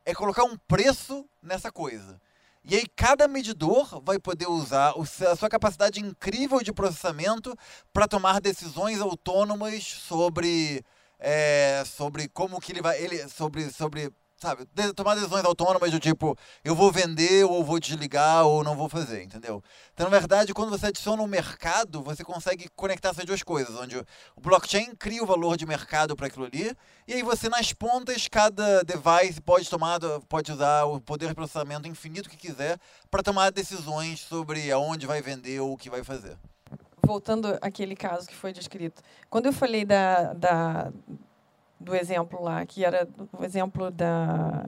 é colocar um preço nessa coisa. E aí cada medidor vai poder usar a sua capacidade incrível de processamento para tomar decisões autônomas sobre, é, sobre como que ele vai. Ele, sobre, sobre sabe, tomar decisões autônomas do tipo, eu vou vender ou vou desligar ou não vou fazer, entendeu? Então, na verdade, quando você adiciona um mercado, você consegue conectar essas duas coisas, onde o blockchain cria o valor de mercado para aquilo ali, e aí você nas pontas, cada device pode tomar, pode usar o poder de processamento infinito que quiser para tomar decisões sobre aonde vai vender ou o que vai fazer. Voltando àquele caso que foi descrito, quando eu falei da, da do exemplo lá, que era o exemplo da,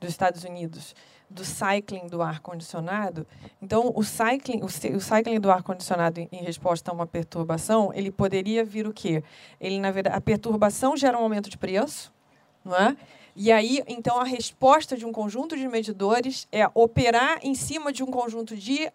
dos Estados Unidos, do cycling do ar-condicionado. Então, o cycling, o, o cycling do ar-condicionado em, em resposta a uma perturbação, ele poderia vir o quê? Ele, na verdade, a perturbação gera um aumento de preço, não é? E aí, então, a resposta de um conjunto de medidores é operar em cima de um conjunto de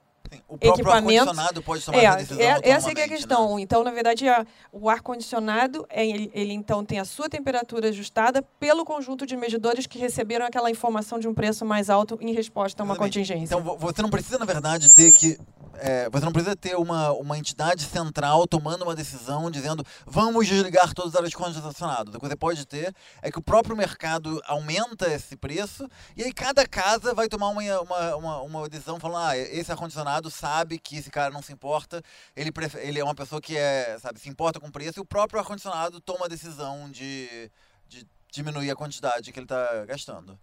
o equipamento pode tomar é, decisão é, essa é a questão. Né? Então, na verdade, a, o ar condicionado é, ele, ele, então tem a sua temperatura ajustada pelo conjunto de medidores que receberam aquela informação de um preço mais alto em resposta a uma Exatamente. contingência. Então, você não precisa, na verdade, ter que é, você não precisa ter uma, uma entidade central tomando uma decisão dizendo vamos desligar todas as áreas de condicionado. O que você pode ter é que o próprio mercado aumenta esse preço e aí cada casa vai tomar uma, uma, uma, uma decisão falando ah, esse ar-condicionado sabe que esse cara não se importa, ele, ele é uma pessoa que é, sabe, se importa com o preço e o próprio ar-condicionado toma a decisão de, de diminuir a quantidade que ele está gastando.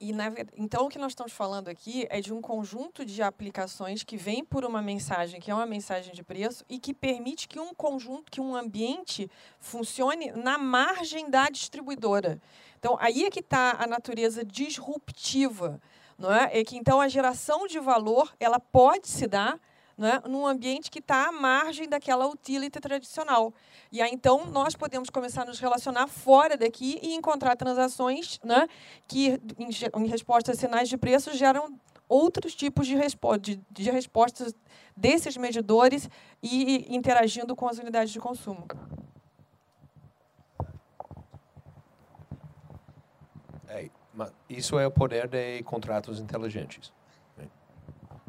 E na, então o que nós estamos falando aqui é de um conjunto de aplicações que vem por uma mensagem que é uma mensagem de preço e que permite que um conjunto, que um ambiente funcione na margem da distribuidora. Então aí é que está a natureza disruptiva, não é? Que então a geração de valor ela pode se dar né, num ambiente que está à margem daquela utility tradicional. E aí, então, nós podemos começar a nos relacionar fora daqui e encontrar transações né, que, em, em resposta a sinais de preço, geram outros tipos de, respo de, de respostas desses medidores e interagindo com as unidades de consumo. É, isso é o poder de contratos inteligentes. Né?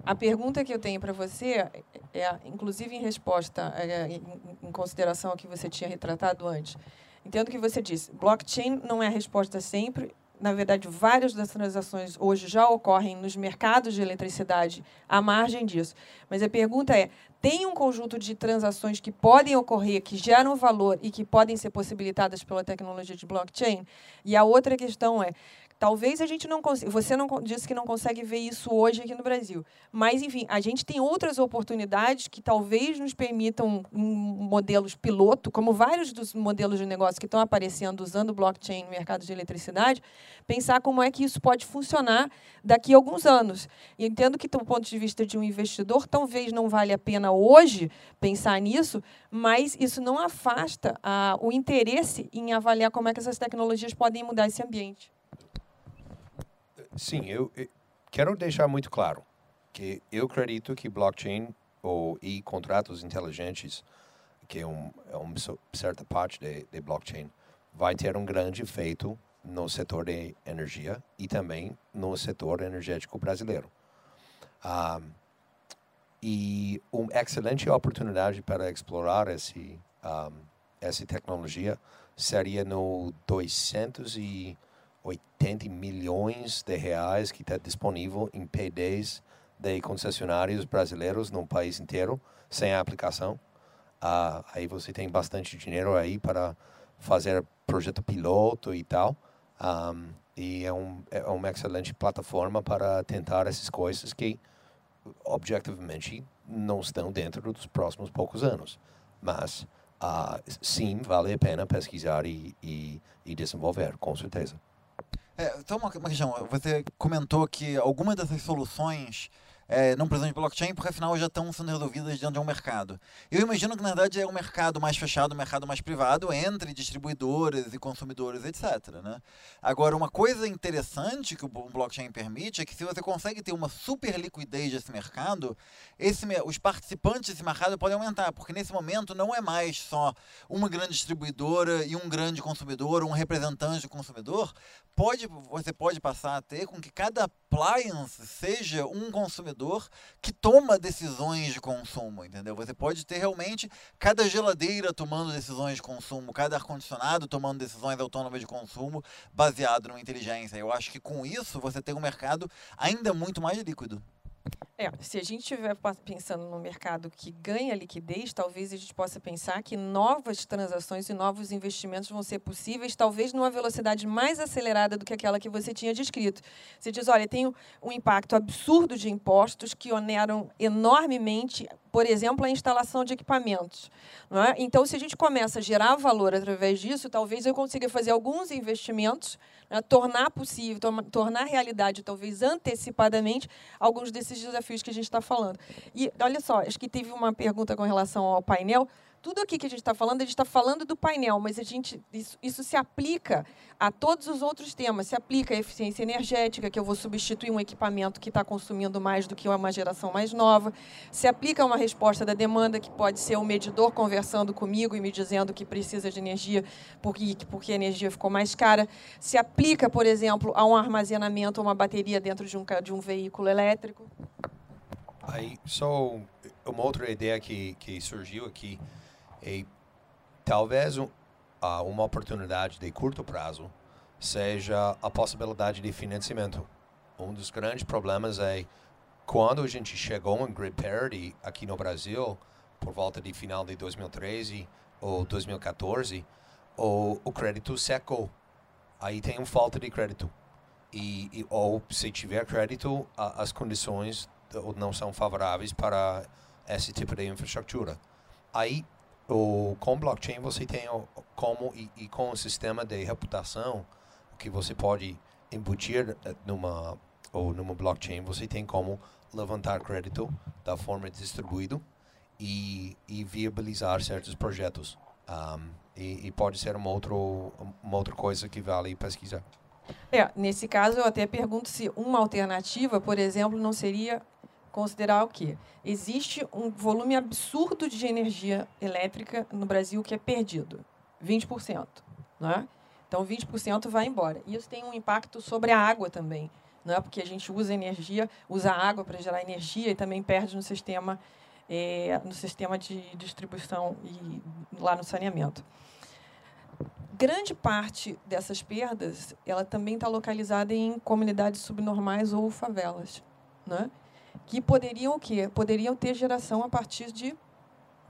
A pergunta que eu tenho para você é, inclusive em resposta, é, em, em consideração ao que você tinha retratado antes. Entendo que você disse, blockchain não é a resposta sempre, na verdade, várias das transações hoje já ocorrem nos mercados de eletricidade à margem disso. Mas a pergunta é: tem um conjunto de transações que podem ocorrer, que geram valor e que podem ser possibilitadas pela tecnologia de blockchain? E a outra questão é: Talvez a gente não consiga. Você não disse que não consegue ver isso hoje aqui no Brasil. Mas, enfim, a gente tem outras oportunidades que talvez nos permitam, modelos piloto, como vários dos modelos de negócio que estão aparecendo usando blockchain no mercado de eletricidade, pensar como é que isso pode funcionar daqui a alguns anos. E entendo que, do ponto de vista de um investidor, talvez não vale a pena hoje pensar nisso, mas isso não afasta a, o interesse em avaliar como é que essas tecnologias podem mudar esse ambiente. Sim, eu, eu, quero deixar muito claro que eu acredito que blockchain ou e contratos inteligentes, que é, um, é uma certa parte de, de blockchain, vai ter um grande efeito no setor de energia e também no setor energético brasileiro. Um, e uma excelente oportunidade para explorar esse, um, essa tecnologia seria no 200 e 80 milhões de reais que está disponível em PDs de concessionários brasileiros no país inteiro, sem a aplicação. Ah, aí você tem bastante dinheiro aí para fazer projeto piloto e tal. Um, e é, um, é uma excelente plataforma para tentar essas coisas que, objetivamente, não estão dentro dos próximos poucos anos. Mas, uh, sim, vale a pena pesquisar e, e, e desenvolver, com certeza. É, só uma, uma questão. Você comentou que algumas dessas soluções é, não precisam de blockchain, porque afinal já estão sendo resolvidas dentro de um mercado. Eu imagino que na verdade é um mercado mais fechado, um mercado mais privado, entre distribuidoras e consumidores, etc. Né? Agora, uma coisa interessante que o blockchain permite é que se você consegue ter uma super liquidez desse mercado, esse, os participantes desse mercado podem aumentar, porque nesse momento não é mais só uma grande distribuidora e um grande consumidor, um representante do consumidor, pode, você pode passar a ter com que cada appliance seja um consumidor que toma decisões de consumo, entendeu? Você pode ter realmente cada geladeira tomando decisões de consumo, cada ar-condicionado tomando decisões autônomas de consumo baseado numa inteligência. Eu acho que com isso você tem um mercado ainda muito mais líquido. É, se a gente estiver pensando no mercado que ganha liquidez, talvez a gente possa pensar que novas transações e novos investimentos vão ser possíveis, talvez numa velocidade mais acelerada do que aquela que você tinha descrito. Você diz, olha, tem um impacto absurdo de impostos que oneram enormemente por exemplo, a instalação de equipamentos. É? Então, se a gente começa a gerar valor através disso, talvez eu consiga fazer alguns investimentos, né, tornar possível, to tornar realidade, talvez antecipadamente, alguns desses desafios que a gente está falando. E olha só, acho que teve uma pergunta com relação ao painel tudo aqui que a gente está falando, a gente está falando do painel, mas a gente, isso, isso, se aplica a todos os outros temas. Se aplica à eficiência energética, que eu vou substituir um equipamento que está consumindo mais do que uma geração mais nova. Se aplica a uma resposta da demanda, que pode ser o medidor conversando comigo e me dizendo que precisa de energia porque, porque a energia ficou mais cara. Se aplica, por exemplo, a um armazenamento, uma bateria dentro de um, de um veículo elétrico. Aí, só uma outra ideia que, que surgiu aqui e talvez uh, uma oportunidade de curto prazo seja a possibilidade de financiamento. Um dos grandes problemas é quando a gente chegou em grid parity aqui no Brasil, por volta de final de 2013 ou 2014, o, o crédito secou. Aí tem uma falta de crédito. E, e ou se tiver crédito, a, as condições não são favoráveis para esse tipo de infraestrutura. Aí o, com blockchain você tem como e, e, com o sistema de reputação que você pode embutir eh, numa ou numa blockchain, você tem como levantar crédito da forma distribuído e, e viabilizar certos projetos. Um, e, e, pode ser uma, outro, uma outra coisa que vale pesquisar. É, nesse caso, eu até pergunto se uma alternativa, por exemplo, não seria considerar o quê? Existe um volume absurdo de energia elétrica no Brasil que é perdido, 20%. Né? Então, 20% vai embora. Isso tem um impacto sobre a água também, né? porque a gente usa energia, usa água para gerar energia e também perde no sistema, é, no sistema de distribuição e lá no saneamento. Grande parte dessas perdas, ela também está localizada em comunidades subnormais ou favelas, né? Que poderiam o quê? Poderiam ter geração a partir de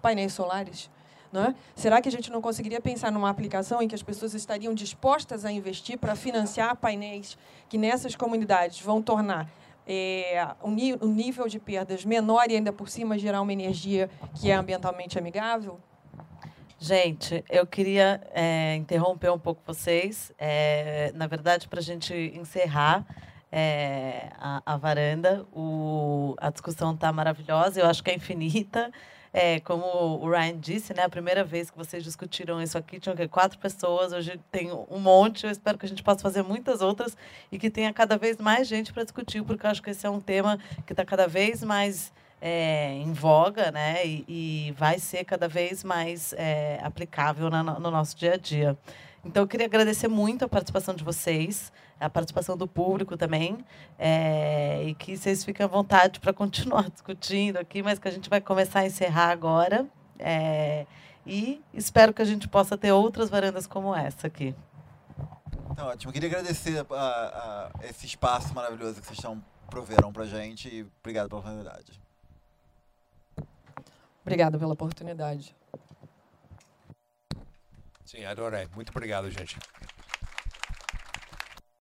painéis solares. Né? Será que a gente não conseguiria pensar numa aplicação em que as pessoas estariam dispostas a investir para financiar painéis que nessas comunidades vão tornar é, o nível de perdas menor e ainda por cima gerar uma energia que é ambientalmente amigável? Gente, eu queria é, interromper um pouco vocês. É, na verdade, para a gente encerrar, é, a, a, varanda. O, a discussão está maravilhosa, eu acho que é infinita. É, como o Ryan disse, né, a primeira vez que vocês discutiram isso aqui, tinham quatro pessoas, hoje tem um monte. Eu espero que a gente possa fazer muitas outras e que tenha cada vez mais gente para discutir, porque eu acho que esse é um tema que está cada vez mais é, em voga né, e, e, vai ser cada vez mais é, aplicável na, no nosso dia a dia. Então, eu queria agradecer muito a participação de vocês, a participação do público também, é, e que vocês fiquem à vontade para continuar discutindo aqui, mas que a gente vai começar a encerrar agora. É, e espero que a gente possa ter outras varandas como essa aqui. Tá ótimo. Queria agradecer a, a esse espaço maravilhoso que vocês estão proveram para a gente e obrigado pela oportunidade. Obrigada pela oportunidade. Sim, adorei. Muito obrigado, gente.